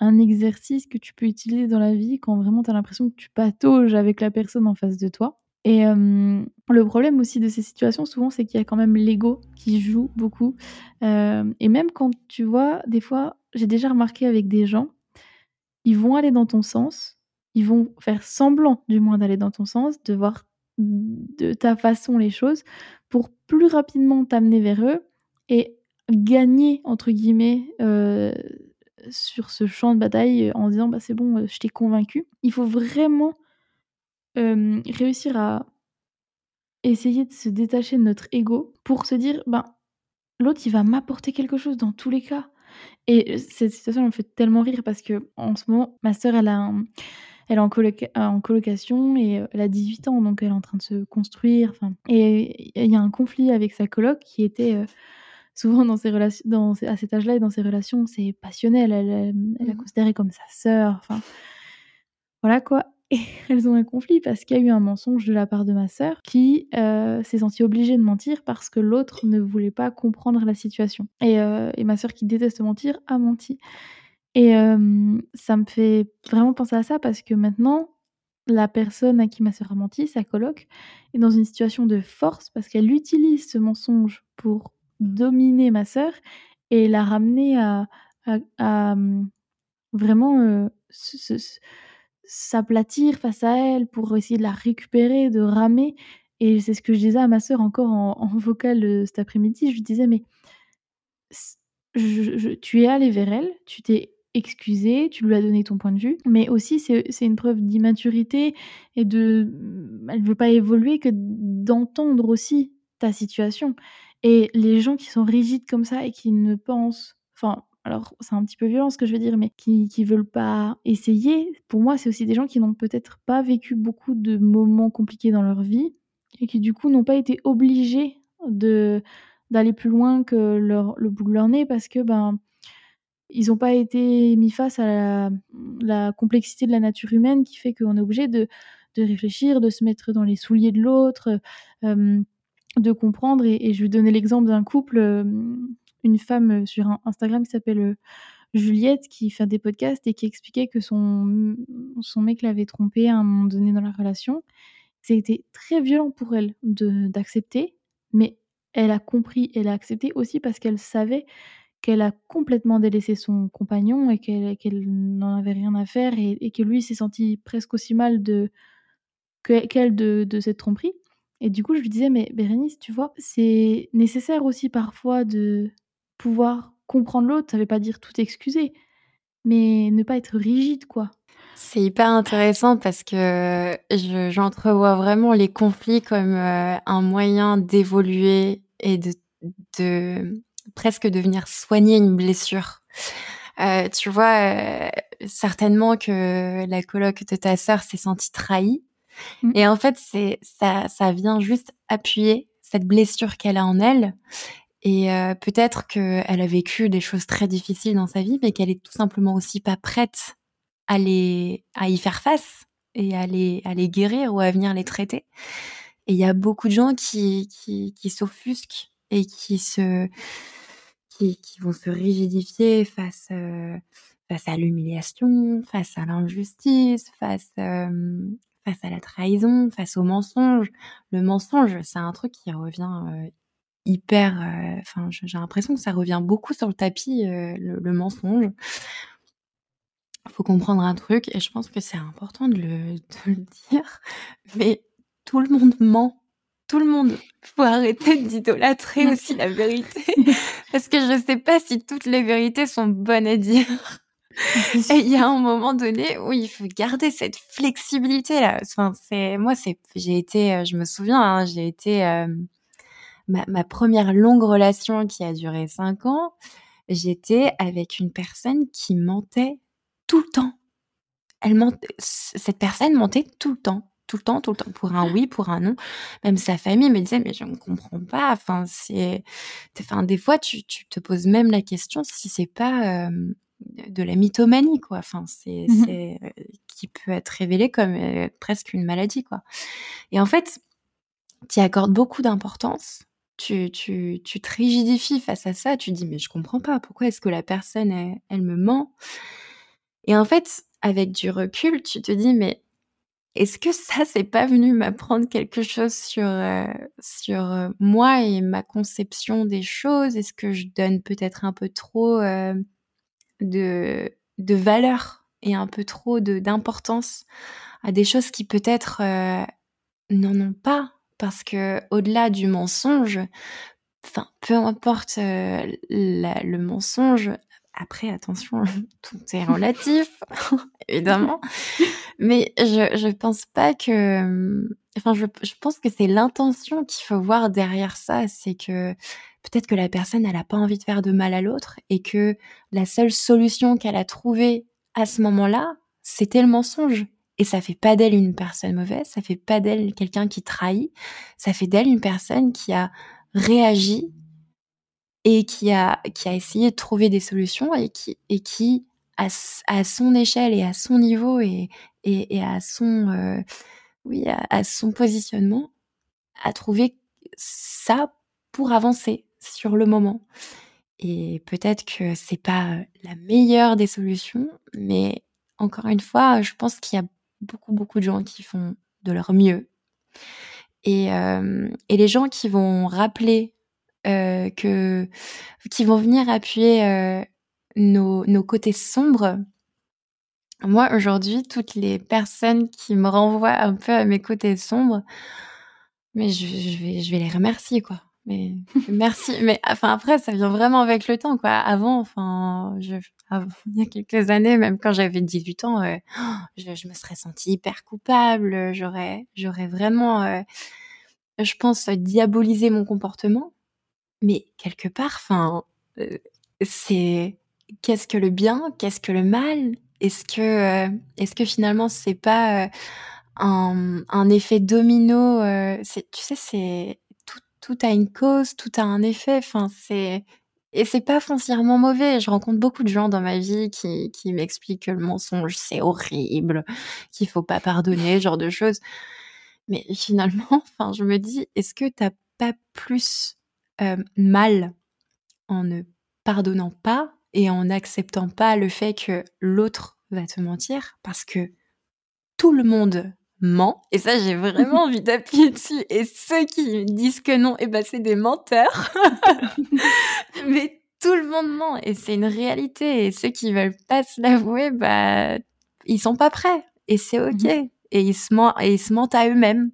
un exercice que tu peux utiliser dans la vie quand vraiment tu as l'impression que tu patauges avec la personne en face de toi. Et le problème aussi de ces situations, souvent, c'est qu'il y a quand même l'ego qui joue beaucoup. et même quand tu vois, des fois, j'ai déjà remarqué avec des gens, ils vont aller dans ton sens, ils vont faire semblant du moins d'aller dans ton sens, de voir de ta façon les choses, pour plus rapidement t'amener vers eux et gagner, entre guillemets, sur ce champ de bataille en disant bah c'est bon, je t'ai convaincu. Il faut vraiment réussir à essayer de se détacher de notre ego pour se dire ben l'autre il va m'apporter quelque chose dans tous les cas. Et cette situation me fait tellement rire parce que en ce moment ma sœur elle a elle est en, en colocation et elle a 18 ans donc elle est en train de se construire. Et il y a un conflit avec sa coloc qui était souvent dans ses relations, dans, à cet âge-là et dans ses relations, c'est passionnel. Elle, elle, la mmh. considérée comme sa sœur. Enfin, voilà quoi. Et elles ont un conflit parce qu'il y a eu un mensonge de la part de ma sœur qui euh, s'est sentie obligée de mentir parce que l'autre ne voulait pas comprendre la situation. Et, euh, et ma sœur qui déteste mentir a menti. Et euh, ça me fait vraiment penser à ça parce que maintenant, la personne à qui ma sœur a menti, sa coloc, est dans une situation de force parce qu'elle utilise ce mensonge pour dominer ma sœur et la ramener à, à, mmh, vraiment s'aplatir face à elle pour essayer de la récupérer, de ramer. Et c'est ce que je disais à ma sœur encore en, vocal cet après-midi. Je lui disais, mais tu es allé vers elle, tu t'es excusé, tu lui as donné ton point de vue, mais aussi c'est une preuve d'immaturité et de... Mmh, elle ne veut pas évoluer que d'entendre aussi ta situation. Et les gens qui sont rigides comme ça et qui ne pensent, enfin, alors c'est un petit peu violent ce que je veux dire, mais qui qui veulent pas essayer, pour moi, c'est aussi des gens qui n'ont peut-être pas vécu beaucoup de moments compliqués dans leur vie et qui du coup n'ont pas été obligés de d'aller plus loin que le bout de leur nez parce que ben ils n'ont pas été mis face à la, complexité de la nature humaine qui fait qu'on est obligé de, de réfléchir, de se mettre dans les souliers de l'autre de comprendre. Et, je vais donner l'exemple d'un couple, euh, une femme sur Instagram qui s'appelle euh, Juliette, qui fait des podcasts et qui expliquait que son, son mec l'avait trompée à un moment donné dans la relation. C'était très violent pour elle d'accepter, mais elle a compris, elle a accepté aussi parce qu'elle savait qu'elle a complètement délaissé son compagnon et qu'elle n'en avait rien à faire et, que lui s'est senti presque aussi mal de qu'elle de, de cette tromperie. Et du coup, je lui disais: «Mais Bérénice, tu vois, c'est nécessaire aussi parfois de pouvoir comprendre l'autre. Ça veut pas dire tout excuser, mais ne pas être rigide, quoi».
C'est hyper intéressant parce que j'entrevois vraiment les conflits comme, euh, un moyen d'évoluer et de de presque de venir soigner une blessure. Euh, tu vois, euh, certainement que la coloc de ta sœur s'est sentie trahie Mmh. Et en fait, c'est ça, ça vient juste appuyer cette blessure qu'elle a en elle. Et euh, peut-être qu'elle a vécu des choses très difficiles dans sa vie, mais qu'elle est tout simplement aussi pas prête à les, à y faire face et à les, à les guérir ou à venir les traiter. Et il y a beaucoup de gens qui, qui, qui s'offusquent et qui se, qui, qui vont se rigidifier face, euh, face à l'humiliation, face à l'injustice, face euh, face à la trahison, face au mensonge. Le mensonge, c'est un truc qui revient euh, hyper. Euh, enfin, j'ai l'impression que ça revient beaucoup sur le tapis, euh, le, mensonge. Il faut comprendre un truc, et je pense que c'est important de le, de le, dire, mais tout le monde ment. Tout le monde. Faut arrêter d'idolâtrer aussi la vérité. Parce que je sais pas si toutes les vérités sont bonnes à dire. Et il y a un moment donné où il faut garder cette flexibilité là. Enfin, c'est moi, c'est j'ai été, euh, je me souviens, hein, j'ai été euh, ma, première longue relation qui a duré cinq ans. J'étais avec une personne qui mentait tout le temps. Elle mentait, cette personne mentait tout le temps tout le temps, tout le temps, pour un oui, pour un non. Même sa famille me disait, mais je ne comprends pas. Enfin, c'est, enfin, des fois, tu, tu, te poses même la question si c'est pas euh, de la mythomanie, quoi. Enfin, c'est, mmh euh, qui peut être révélé comme euh, presque une maladie, quoi. Et en fait, tu y accordes beaucoup d'importance. Tu, tu, tu te rigidifies face à ça. Tu dis, mais je comprends pas. Pourquoi est-ce que la personne, elle, elle me ment? Et en fait, avec du recul, tu te dis, mais est-ce que ça, c'est pas venu m'apprendre quelque chose sur, euh, sur moi et ma conception des choses? Est-ce que je donne peut-être un peu trop de, de valeur et un peu trop d'importance à des choses qui peut-être n'en ont pas Parce que au-delà du mensonge, enfin, peu importe le mensonge, après, attention, tout est relatif, évidemment. Mais je, je pense pas que. Enfin, je, je pense que c'est l'intention qu'il faut voir derrière ça. C'est que peut-être que la personne, elle a pas envie de faire de mal à l'autre et que la seule solution qu'elle a trouvée à ce moment-là, c'était le mensonge. Et ça fait pas d'elle une personne mauvaise, ça fait pas d'elle quelqu'un qui trahit, ça fait d'elle une personne qui a réagi et qui a, qui a essayé de trouver des solutions et qui, et qui à, à son échelle et à son niveau et, et, et à son, euh, oui, à, son positionnement, a trouvé ça pour avancer sur le moment. Et peut-être que c'est pas la meilleure des solutions, mais encore une fois, je pense qu'il y a beaucoup, beaucoup de gens qui font de leur mieux. Et, euh, et les gens qui vont rappeler euh, que, qui vont venir appuyer euh, nos, nos côtés sombres. Moi, aujourd'hui, toutes les personnes qui me renvoient un peu à mes côtés sombres, mais je, je vais, je vais les remercier, quoi. Mais merci. Mais enfin après, ça vient vraiment avec le temps, quoi. Avant, enfin, je, il y a quelques années, même quand j'avais 18 ans, euh, je, je, me serais sentie hyper coupable. J'aurais, j'aurais vraiment, euh, je pense, diabolisé mon comportement. Mais quelque part, enfin, euh, c'est qu'est-ce que le bien, qu'est-ce que le mal? Est-ce que, euh, est-ce que finalement c'est pas un, un, effet domino C'est, tu sais, c'est tout, a une cause, tout a un effet. Enfin, c'est et c'est pas foncièrement mauvais. Je rencontre beaucoup de gens dans ma vie qui, qui m'expliquent que le mensonge c'est horrible, qu'il faut pas pardonner, genre de choses. Mais finalement, enfin, je me dis, est-ce que t'as pas plus euh, mal en ne pardonnant pas et en n'acceptant pas le fait que l'autre va te mentir? Parce que tout le monde ment. Et ça j'ai vraiment envie d'appuyer dessus. Et ceux qui disent que non et eh ben c'est des menteurs. Mais tout le monde ment. Et c'est une réalité. Et ceux qui veulent pas se l'avouer bah ils sont pas prêts. Et c'est ok. Mmh et ils se mentent et ils se mentent à eux-mêmes.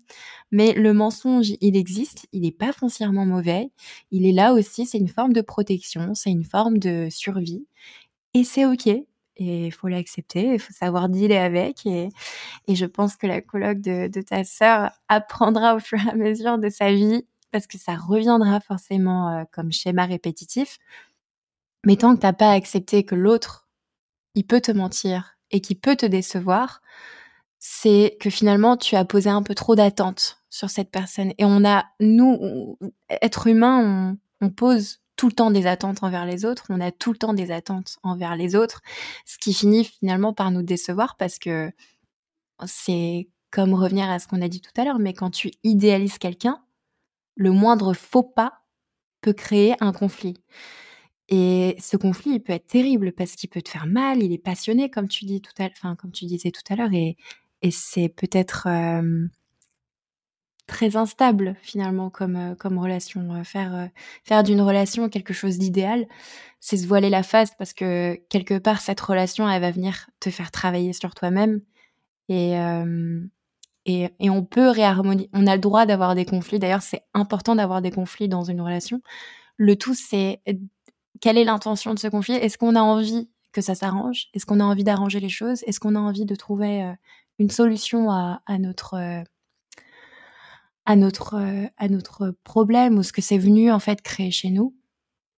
Mais le mensonge, il existe, il n'est pas foncièrement mauvais. Il est là aussi, c'est une forme de protection, c'est une forme de survie. Et c'est OK. Et il faut l'accepter, il faut savoir dealer avec. Et, je pense que la colloque de, ta sœur apprendra au fur et à mesure de sa vie, parce que ça reviendra forcément euh, comme schéma répétitif. Mais tant que t'as pas accepté que l'autre, il peut te mentir et qu'il peut te décevoir, c'est que finalement tu as posé un peu trop d'attentes sur cette personne. Et on a, nous, êtres humains, on, pose tout le temps des attentes envers les autres, on a tout le temps des attentes envers les autres, ce qui finit finalement par nous décevoir parce que c'est comme revenir à ce qu'on a dit tout à l'heure, mais quand tu idéalises quelqu'un, le moindre faux pas peut créer un conflit. Et ce conflit, il peut être terrible parce qu'il peut te faire mal, il est passionné, comme tu dis tout à comme tu disais tout à l'heure, et, et c'est peut-être très instable finalement comme, comme relation. faire faire d'une relation quelque chose d'idéal, c'est se voiler la face parce que quelque part cette relation, elle va venir te faire travailler sur toi-même et, et, et on peut réharmoniser. On a le droit d'avoir des conflits. D'ailleurs, c'est important d'avoir des conflits dans une relation. Le tout, c'est quelle est l'intention de ce conflit? Est-ce qu'on a envie que ça s'arrange? Est-ce qu'on a envie d'arranger les choses? Est-ce qu'on a envie de trouver une solution à, notre euh, à notre euh, à notre problème ou ce que c'est venu en fait créer chez nous.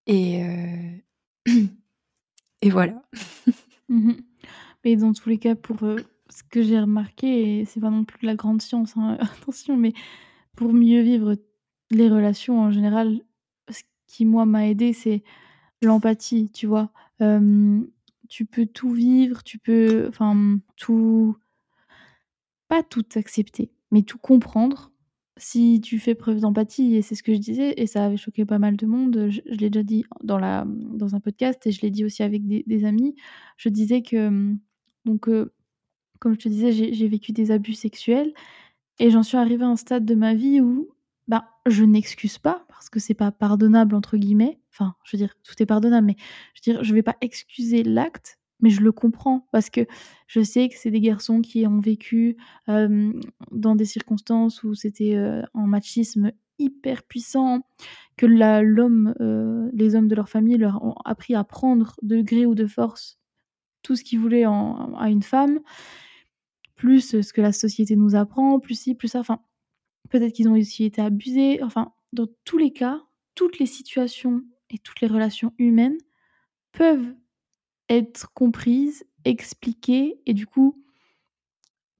Et euh, et voilà.
Mmh mais dans tous les cas pour ce que j'ai remarqué et c'est pas non plus la grande science, hein, attention, mais pour mieux vivre les relations en général, ce qui moi m'a aidé, c'est l'empathie, tu vois? Tu peux tout vivre, tu peux enfin, tout pas tout accepter, mais tout comprendre si tu fais preuve d'empathie et c'est ce que je disais et ça avait choqué pas mal de monde, je l'ai déjà dit dans la dans un podcast et je l'ai dit aussi avec des amis. Je disais que, donc heu, comme je te disais, j'ai vécu des abus sexuels et j'en suis arrivée à un stade de ma vie où, bah, je n'excuse pas parce que c'est pas «pardonnable» entre guillemets. Enfin, je veux dire, tout est pardonnable, mais je veux dire, je vais pas excuser l'acte, mais je le comprends parce que je sais que c'est des garçons qui ont vécu, dans des circonstances où c'était, heu, un machisme hyper puissant, que l'homme, les hommes de leur famille leur ont appris à prendre de gré ou de force tout ce qu'ils voulaient en à une femme, plus, ce que la société nous apprend, plus ci, plus ça, enfin Peut-être qu'ils ont aussi été abusés, enfin, dans tous les cas, toutes les situations et toutes les relations humaines peuvent être comprises, expliquées et du coup,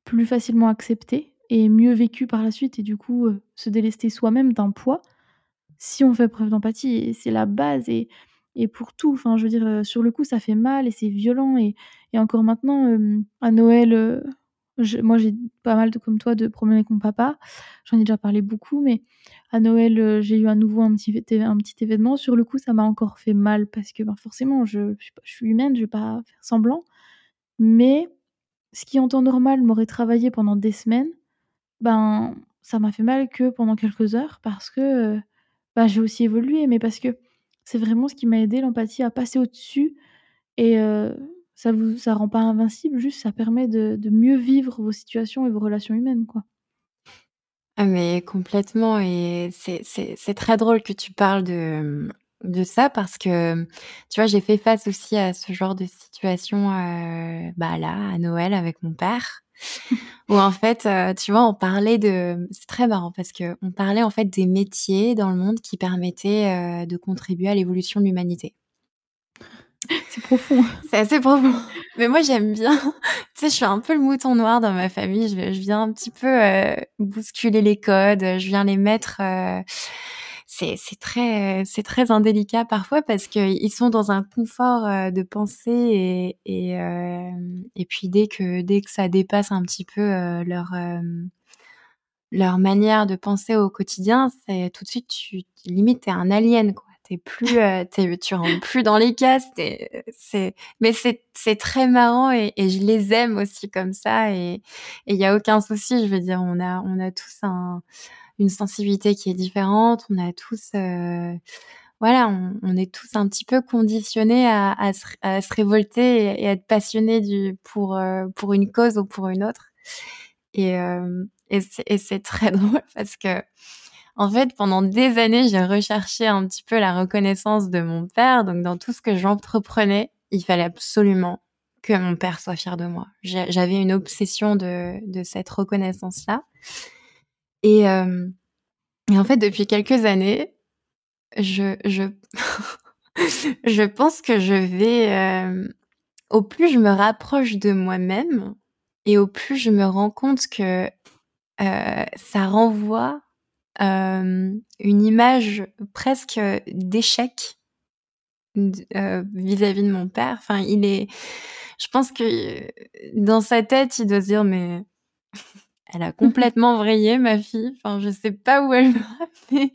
plus facilement acceptées et mieux vécues par la suite et du coup, se délester soi-même d'un poids si on fait preuve d'empathie et c'est la base et pour tout, enfin, je veux dire, sur le coup, ça fait mal et c'est violent et encore maintenant, à Noël, moi, j'ai pas mal comme toi, de problèmes avec mon papa. J'en ai déjà parlé beaucoup, mais à Noël, heu, j'ai eu à nouveau un petit un petit événement. Sur le coup, ça m'a encore fait mal parce que, ben, forcément, je suis humaine, je vais pas faire semblant. Mais ce qui, en temps normal, m'aurait travaillé pendant des semaines, ben, ça m'a fait mal que pendant quelques heures parce que, heu, bah, j'ai aussi évolué, mais parce que c'est vraiment ce qui m'a aidé l'empathie à passer au-dessus et heu, ça vous ça rend pas invincible, juste ça permet de de mieux vivre vos situations et vos relations humaines, quoi.
Ah mais complètement et c'est très drôle que tu parles de, de ça parce que, tu vois, j'ai fait face aussi à ce genre de situation, heu, bah, là, à Noël avec mon père. Où en fait, heu, tu vois, on parlait de c'est très marrant parce qu'on parlait en fait des métiers dans le monde qui permettaient, heu, de contribuer à l'évolution de l'humanité.
C'est profond.
C'est assez profond. Mais moi, j'aime bien. Tu sais, je suis un peu le mouton noir dans ma famille. Je viens un petit peu, heu, bousculer les codes, je viens les mettre, heu c'est très, c'est indélicat parfois parce qu'ils sont dans un confort, heu, de pensée et puis dès que ça dépasse un petit peu, leur, manière de penser au quotidien, c'est tout de suite tu limite, tu es un alien, quoi. Tu es plus, tu es tu rentres plus dans les cases, c'est mais c'est très marrant et je les aime aussi comme ça et il y a aucun souci. Je veux dire, on a on a tous un une sensibilité qui est différente. On a tous, heu, voilà, on est tous un petit peu conditionnés à se révolter et à être passionnés du pour, heu, pour une cause ou pour une autre et et c'est très drôle parce que en fait, pendant des années, j'ai recherché un petit peu la reconnaissance de mon père. Donc dans tout ce que j'entreprenais, il fallait absolument que mon père soit fier de moi. J'a j'avais une obsession de cette reconnaissance-là et hem et en fait, depuis quelques années, je je je pense que je vais, hem, au plus je me rapproche de moi-même et au plus je me rends compte que, heu, ça renvoie, une image presque, d'échec heu, vis-à-vis de mon père. Enfin, il est je pense que, heu, dans sa tête, il doit se dire: «Mais elle a complètement vrillé ma fille, enfin je sais pas où elle va, mais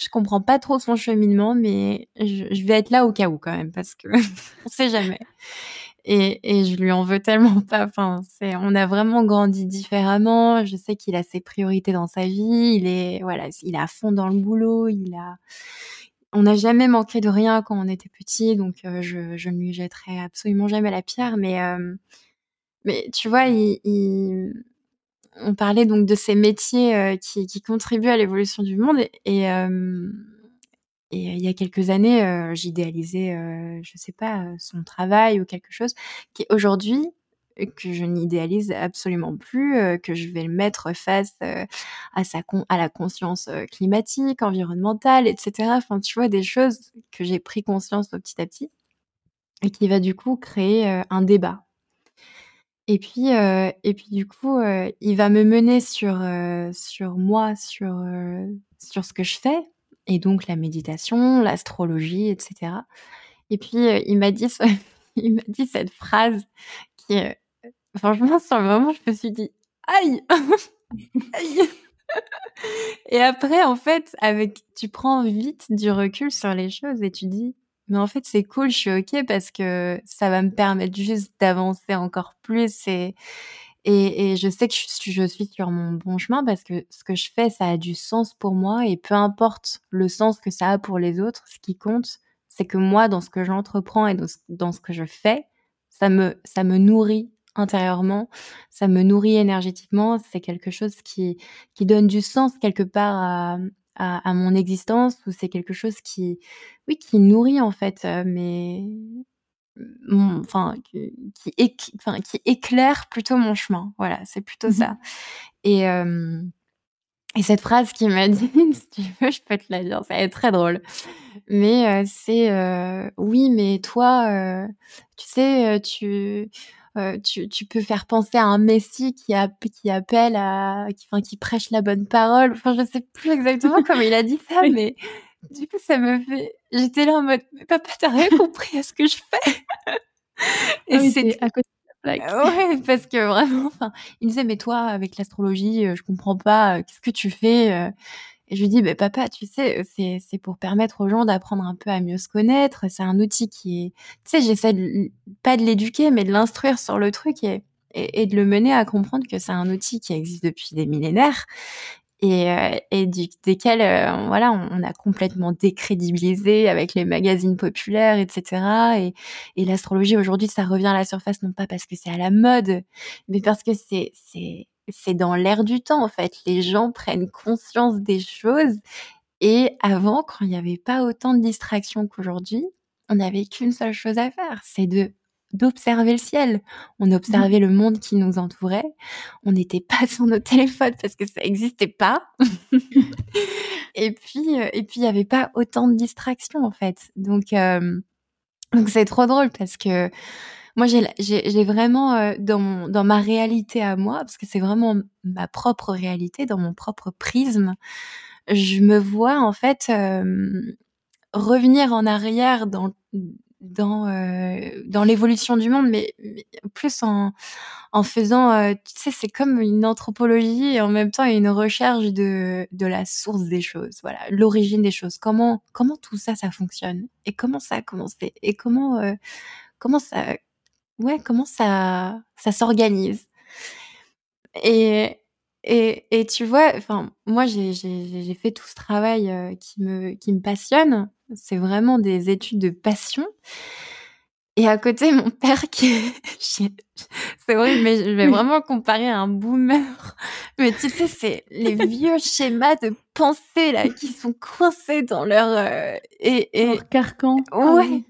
je comprends pas trop son cheminement, mais je je vais être là au cas où quand même parce que on sait jamais et et je lui en veux tellement pas, enfin c'est on a vraiment grandi différemment. Je sais qu'il a ses priorités dans sa vie, il est voilà, il est à fond dans le boulot, il a on n'a jamais manqué de rien quand on était petits, donc heu, je je ne lui jetterai absolument jamais la pierre, mais hem, mais tu vois, on parlait donc de ces métiers, heu, qui qui contribuent à l'évolution du monde. Et et il y a quelques années, heu, j'idéalisais, heu, je sais pas, heu, son travail ou quelque chose qui aujourd'hui, que je n'idéalise absolument plus, que je vais le mettre face, à sa con à la conscience, climatique, environnementale et cetera. Enfin, tu vois, des choses que j'ai pris conscience petit à petit et qui va du coup créer, un débat. Et puis, et puis du coup, il va me mener sur, sur moi, sur, sur ce que je fais et donc la méditation, l'astrologie et cetera et puis, heu, il m'a dit il m'a dit cette phrase qui, heu, franchement sur le moment je me suis dit: «Aïe! Aïe!» et après en fait avec tu prends vite du recul sur les choses et tu dis: «Mais en fait c'est cool, je suis OK parce que ça va me permettre juste d'avancer encore plus et et je sais que je suis sur mon bon chemin parce que ce que je fais, ça a du sens pour moi et peu importe le sens que ça a pour les autres, ce qui compte, c'est que moi dans ce que j'entreprends et dans ce que je fais, ça me ça me nourrit intérieurement, ça me nourrit énergétiquement, c'est quelque chose qui qui donne du sens quelque part à à mon existence ou c'est quelque chose qui oui, qui nourrit en fait, heu, mes mon enfin qui qui éc enfin qui éclaire plutôt mon chemin. Voilà, c'est plutôt
Mmh mh.
ça et cette phrase qu'il m'a dit, si tu veux, je peux te la dire, ça être très drôle. Mais c'est, «Oui, mais toi, tu sais, tu, tu tu peux faire penser à un messie qui app qui appelle à qui enfin qui prêche la bonne parole». Enfin, je sais plus exactement comment il a dit ça, mais du coup, ça me fait j'étais là en mode: «Mais papa, tu as rien compris à ce que je fais»
Ah
et
oui, es
c'était
à côté de la plaque.
ouais, parce que vraiment, enfin, il me disait: «Mais toi, avec l'astrologie, heu, je comprends pas, heu, qu'est-ce que tu fais, heu?» et je lui dis: «Beh papa, tu sais, c'est c'est pour permettre aux gens d'apprendre un peu à mieux se connaître, c'est un outil qui est» tu sais, j'essaie pas de l'éduquer, mais de l'instruire sur le truc et et de le mener à comprendre que c'est un outil qui existe depuis des millénaires et heu et desquels, heu, voilà, on a complètement décrédibilisé avec les magazines populaires et cetera et l'astrologie aujourd'hui, ça revient à la surface, non pas parce que c'est à la mode, mais parce que c'est c'est dans l'air du temps, en fait. Les gens prennent conscience des choses et avant, quand il y avait pas autant de distractions qu'aujourd'hui, on n'avait qu'une seule chose à faire, c'est de d'observer le ciel. On
Mmh
observait le monde qui nous entourait, on n'était pas sur nos téléphones parce que ça existait pas et puis, heu et puis il y avait pas autant de distractions, en fait. Donc hem, donc c'est trop drôle parce que moi j'ai vraiment, heu, dans mon dans ma réalité à moi, parce que c'est vraiment ma propre réalité, dans mon propre prisme, je me vois en fait, revenir en arrière dans dans, heu, dans l'évolution du monde, mais plus en en faisant, heu, tu sais, c'est comme une anthropologie et en même temps une recherche de de la source des choses, voilà, l'origine des choses. Comment comment tout ça, ça fonctionne et comment ça a commencé et comment, heu, comment ça ouais, comment ça ça s'organise et et et tu vois, enfin, moi j'ai fait tout ce travail, heu, qui me qui me passionne. C'est vraiment des études de passion et à côté, mon père qui est c'est horrible, mais je vais vraiment comparer à un boomer, mais tu sais, c'est les vieux schémas de pensée là qui sont coincés dans leur, heu et et
leur carcan. Ah
ouais
oui.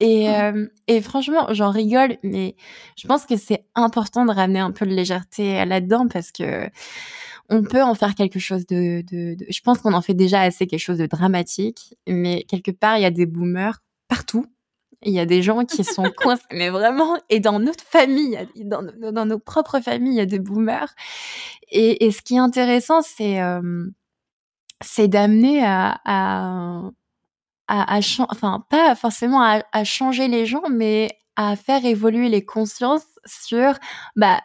Et
Han!
hem et franchement, j'en rigole, mais je pense que c'est important de ramener un peu de légèreté là-dedans parce qu'on peut en faire quelque chose de de de je pense qu'on en fait déjà assez quelque chose de dramatique, mais quelque part, il y a des boomers partout. Il y a des gens qui sont coinc mais vraiment et dans notre famille, dans nos dans nos propres familles, il y a des boomers et et ce qui est intéressant, c'est, hem, c'est d'amener à à à à enfin, pas forcément à à changer les gens, mais à faire évoluer les consciences sur, bah,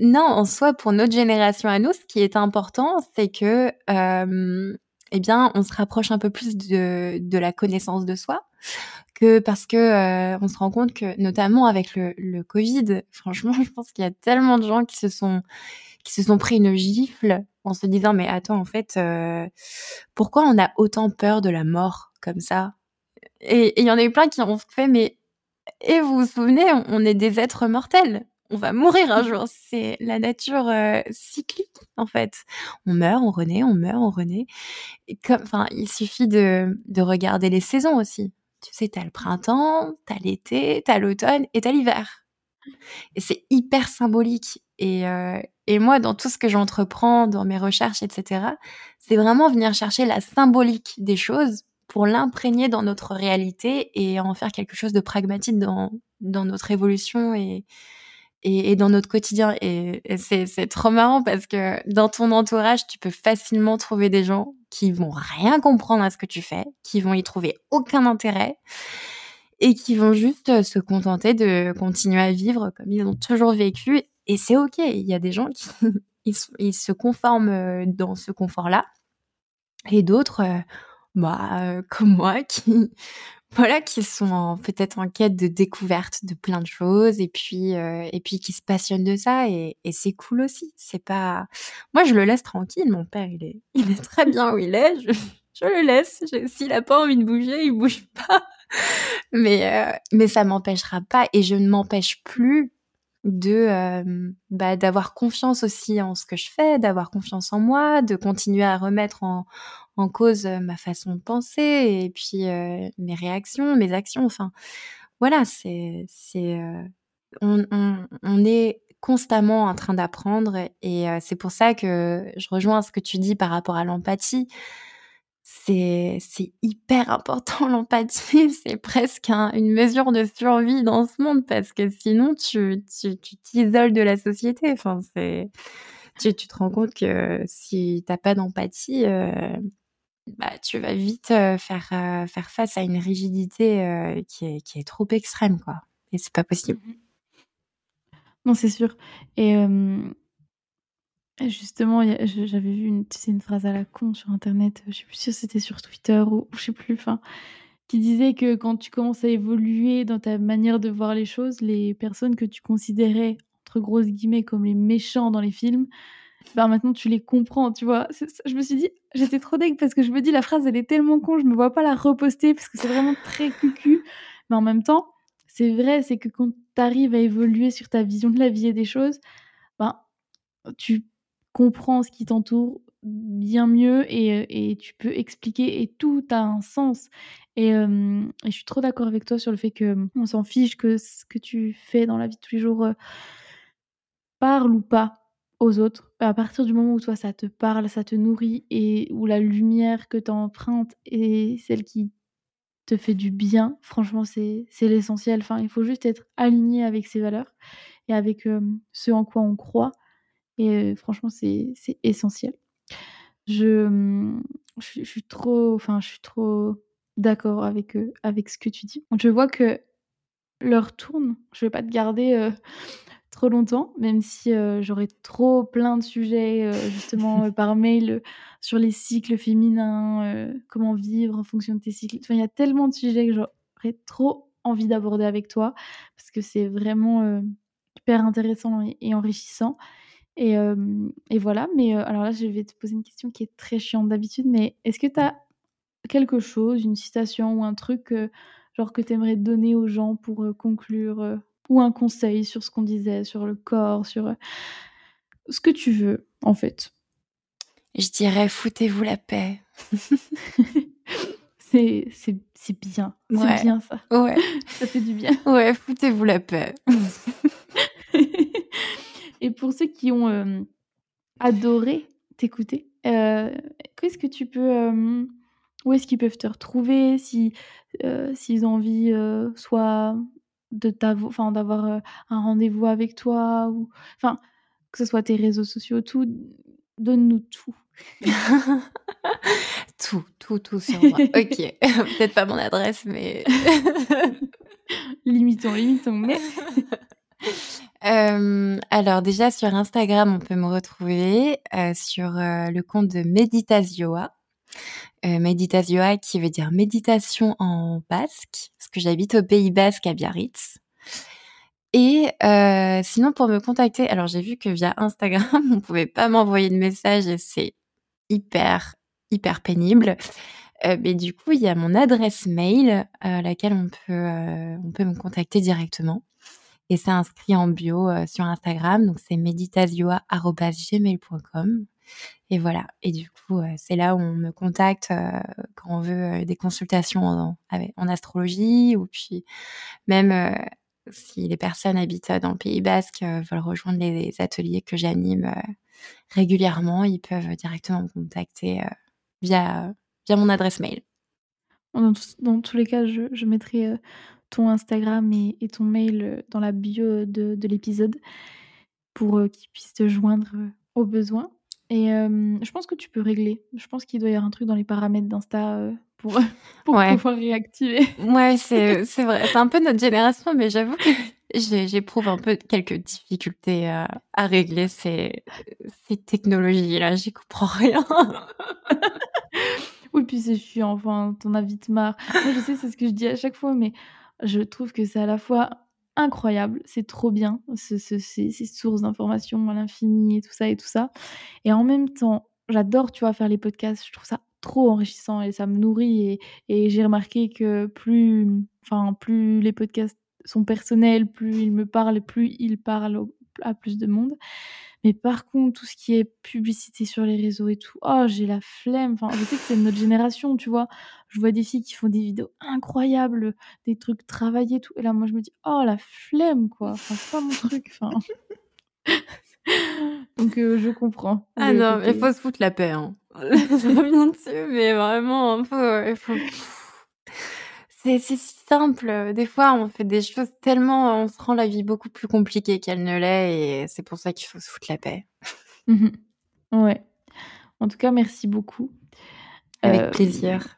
non, en soi, pour notre génération à nous, ce qui est important, c'est que, hem, et bien, on se rapproche un peu plus de de la connaissance de soi, que parce que, heu, on se rend compte que, notamment avec le le covid, franchement, je pense qu'il y a tellement de gens qui se sont qui se sont pris une gifle en se disant: «Mais attends, en fait, heu, pourquoi on a autant peur de la mort? Comme ça?» et il y en a eu plein qui ont fait: «Mais et vous vous souvenez, on on est des êtres mortels, on va mourir un jour, c'est la nature, heu, cyclique, en fait. On meurt, on renaît, on meurt, on renaît» enfin, il suffit de de regarder les saisons aussi. Tu sais, tu as le printemps, tu as l'été, tu as l'automne et tu as l'hiver et c'est hyper symbolique et heu et moi, dans tout ce que j'entreprends, dans mes recherches et cetera, c'est vraiment venir chercher la symbolique des choses pour l'imprégner dans notre réalité et en faire quelque chose de pragmatique dans dans notre évolution et et, dans notre quotidien. Et, c'est trop marrant parce que dans ton entourage, tu peux facilement trouver des gens qui vont rien comprendre à ce que tu fais, qui vont y trouver aucun intérêt et qui vont juste se contenter de continuer à vivre comme ils ont toujours vécu. Et c'est ok. Il y a des gens qui ils, se conforment euh, dans ce confort-là et d'autres, euh, bah, euh, comme moi, qui voilà, qui sont peut-être en quête de découverte de plein de choses et puis euh, et puis qui se passionnent de ça et, c'est cool aussi. C'est pas, moi je le laisse tranquille. Mon père il est il est très bien où il est. Je, le laisse. S'il a pas envie de bouger, il bouge pas. Mais euh, mais ça m'empêchera pas et je ne m'empêche plus de bah, d'avoir confiance aussi en ce que je fais, d'avoir confiance en moi, de continuer à remettre en, en cause ma façon de penser et puis mes réactions, mes actions. Enfin, voilà, c'est c'est on, on, est constamment en train d'apprendre et c'est pour ça que je rejoins ce que tu dis par rapport à l'empathie c'est c'est hyper important l'empathie, c'est presque une mesure de survie dans ce monde parce que sinon tu tu t'isoles de la société. Enfin c'est tu, tu te rends compte que si t'as pas d'empathie, bah tu vas vite faire faire face à une rigidité qui est qui est trop extrême quoi. Et c'est pas possible. Mmh
non, c'est sûr. Et Justement, j'avais vu une, tu une phrase à la con sur internet, je sais plus si c'était sur Twitter ou, je sais plus, enfin, qui disait que quand tu commences à évoluer dans ta manière de voir les choses, les personnes que tu considérais entre grosses guillemets comme les méchants dans les films, ben maintenant tu les comprends, tu vois. Je me suis dit, j'étais trop deg parce que je me dis la phrase elle est tellement con, je me vois pas la reposter parce que c'est vraiment très cucu, mais en même temps, c'est vrai, c'est que quand tu arrives à évoluer sur ta vision de la vie et des choses, ben tu comprends ce qui t'entoure bien mieux et, tu peux expliquer et tout a un sens. Et, je suis trop d'accord avec toi sur le fait que on s'en fiche que ce que tu fais dans la vie de tous les jours parle ou pas aux autres. À partir du moment où toi ça te parle, ça te nourrit et où la lumière que tu empruntes est celle qui te fait du bien, franchement c'est l'essentiel. Enfin, il faut juste être aligné avec ses valeurs et avec ce en quoi on croit et franchement, c'est essentiel. Je, je, suis trop, enfin, trop d'accord avec, avec ce que tu dis. Je vois que l'heure tourne. Je vais pas te garder trop longtemps, même si j'aurais trop plein de sujets justement par mail sur les cycles féminins, comment vivre en fonction de tes cycles. il y a tellement de sujets que j'aurais trop envie d'aborder avec toi parce que c'est vraiment hyper intéressant et enrichissant. Et, et voilà, mais alors là, je vais te poser une question qui est très chiante d'habitude, mais est-ce que tu as quelque chose, une citation ou un truc, genre que tu aimerais donner aux gens pour conclure, ou un conseil sur ce qu'on disait, sur le corps, sur ce que tu veux, en fait?
Je dirais: «Foutez-vous la paix».
c'est c'est bien, c'est bien ça.
Ouais.
Ça fait du bien.
Ouais, foutez-vous la paix.
Et pour ceux qui ont adoré t'écouter, qu'est-ce que tu peux, où est-ce qu'ils peuvent te retrouver si s'ils ont envie soit de enfin d'avoir un rendez-vous avec toi ou enfin que ce soit tes réseaux sociaux, tout, donne-nous tout.
tout, tout, tout sur moi. ok, peut-être pas mon adresse, mais
limitons, limitons. Mais
alors déjà sur Instagram, on peut me retrouver sur le compte de Meditasioa. Meditasioa qui veut dire méditation en basque, parce que j'habite au Pays Basque à Biarritz. Et sinon pour me contacter, alors j'ai vu que via Instagram, on pouvait pas m'envoyer de message et c'est hyper hyper pénible. mais du coup, il y a mon adresse mail à laquelle on peut on peut me contacter directement et c'est inscrit en bio euh, sur Instagram. Donc c'est meditasioa@gmail.com. Et voilà. Et du coup, euh, c'est là où on me contacte euh, quand on veut des consultations en, astrologie ou puis même si les personnes habitent dans le Pays Basque veulent rejoindre les, ateliers que j'anime régulièrement, ils peuvent directement me contacter via, via mon adresse mail.
Dans, tous les cas, je, mettrai ton Instagram et ton mail, dans la bio de de l'épisode pour, qu'ils puissent te joindre, au besoin et je pense que tu peux régler. Je pense qu'il doit y avoir un truc dans les paramètres d'Insta, heu, pour,
Ouais.
pouvoir réactiver.
Mouais, c'est c'est vrai. C'est un peu notre génération, mais j'avoue que j'ai j'éprouve un peu quelques difficultés à à régler ces ces technologies-là. J'y comprends rien.
Oui, puis c'est chiant, enfin, tu en as vite marre. Moi, je sais, c'est ce que je dis à chaque fois, mais je trouve que c'est à la fois incroyable, c'est trop bien, ce ce ces ces sources d'informations à l'infini et tout ça et tout ça et en même temps, j'adore, tu vois, faire les podcasts. Je trouve ça trop enrichissant et ça me nourrit et j'ai remarqué que plus, enfin, plus les podcasts sont personnels, plus ils me parlent, plus ils parlent à plus de monde. Mais par contre, tout ce qui est publicité sur les réseaux et tout, oh, j'ai la flemme. Enfin, je sais que c'est de notre génération, tu vois? Je vois des filles qui font des vidéos incroyables, des trucs travaillés et tout et là, moi, je me dis: «Oh la flemme, quoi!» enfin, c'est pas mon truc, enfin. Donc heu, je comprends
Ah
le
non, mais
côté
faut se foutre la paix, hein. Je reviens dessus, mais vraiment, il faut c'est si simple, des fois, on fait des choses tellement on se rend la vie beaucoup plus compliquée qu'elle ne l'est et c'est pour ça qu'il faut se foutre la paix.
Ouais. En tout cas, merci beaucoup.
Avec
Hem
plaisir.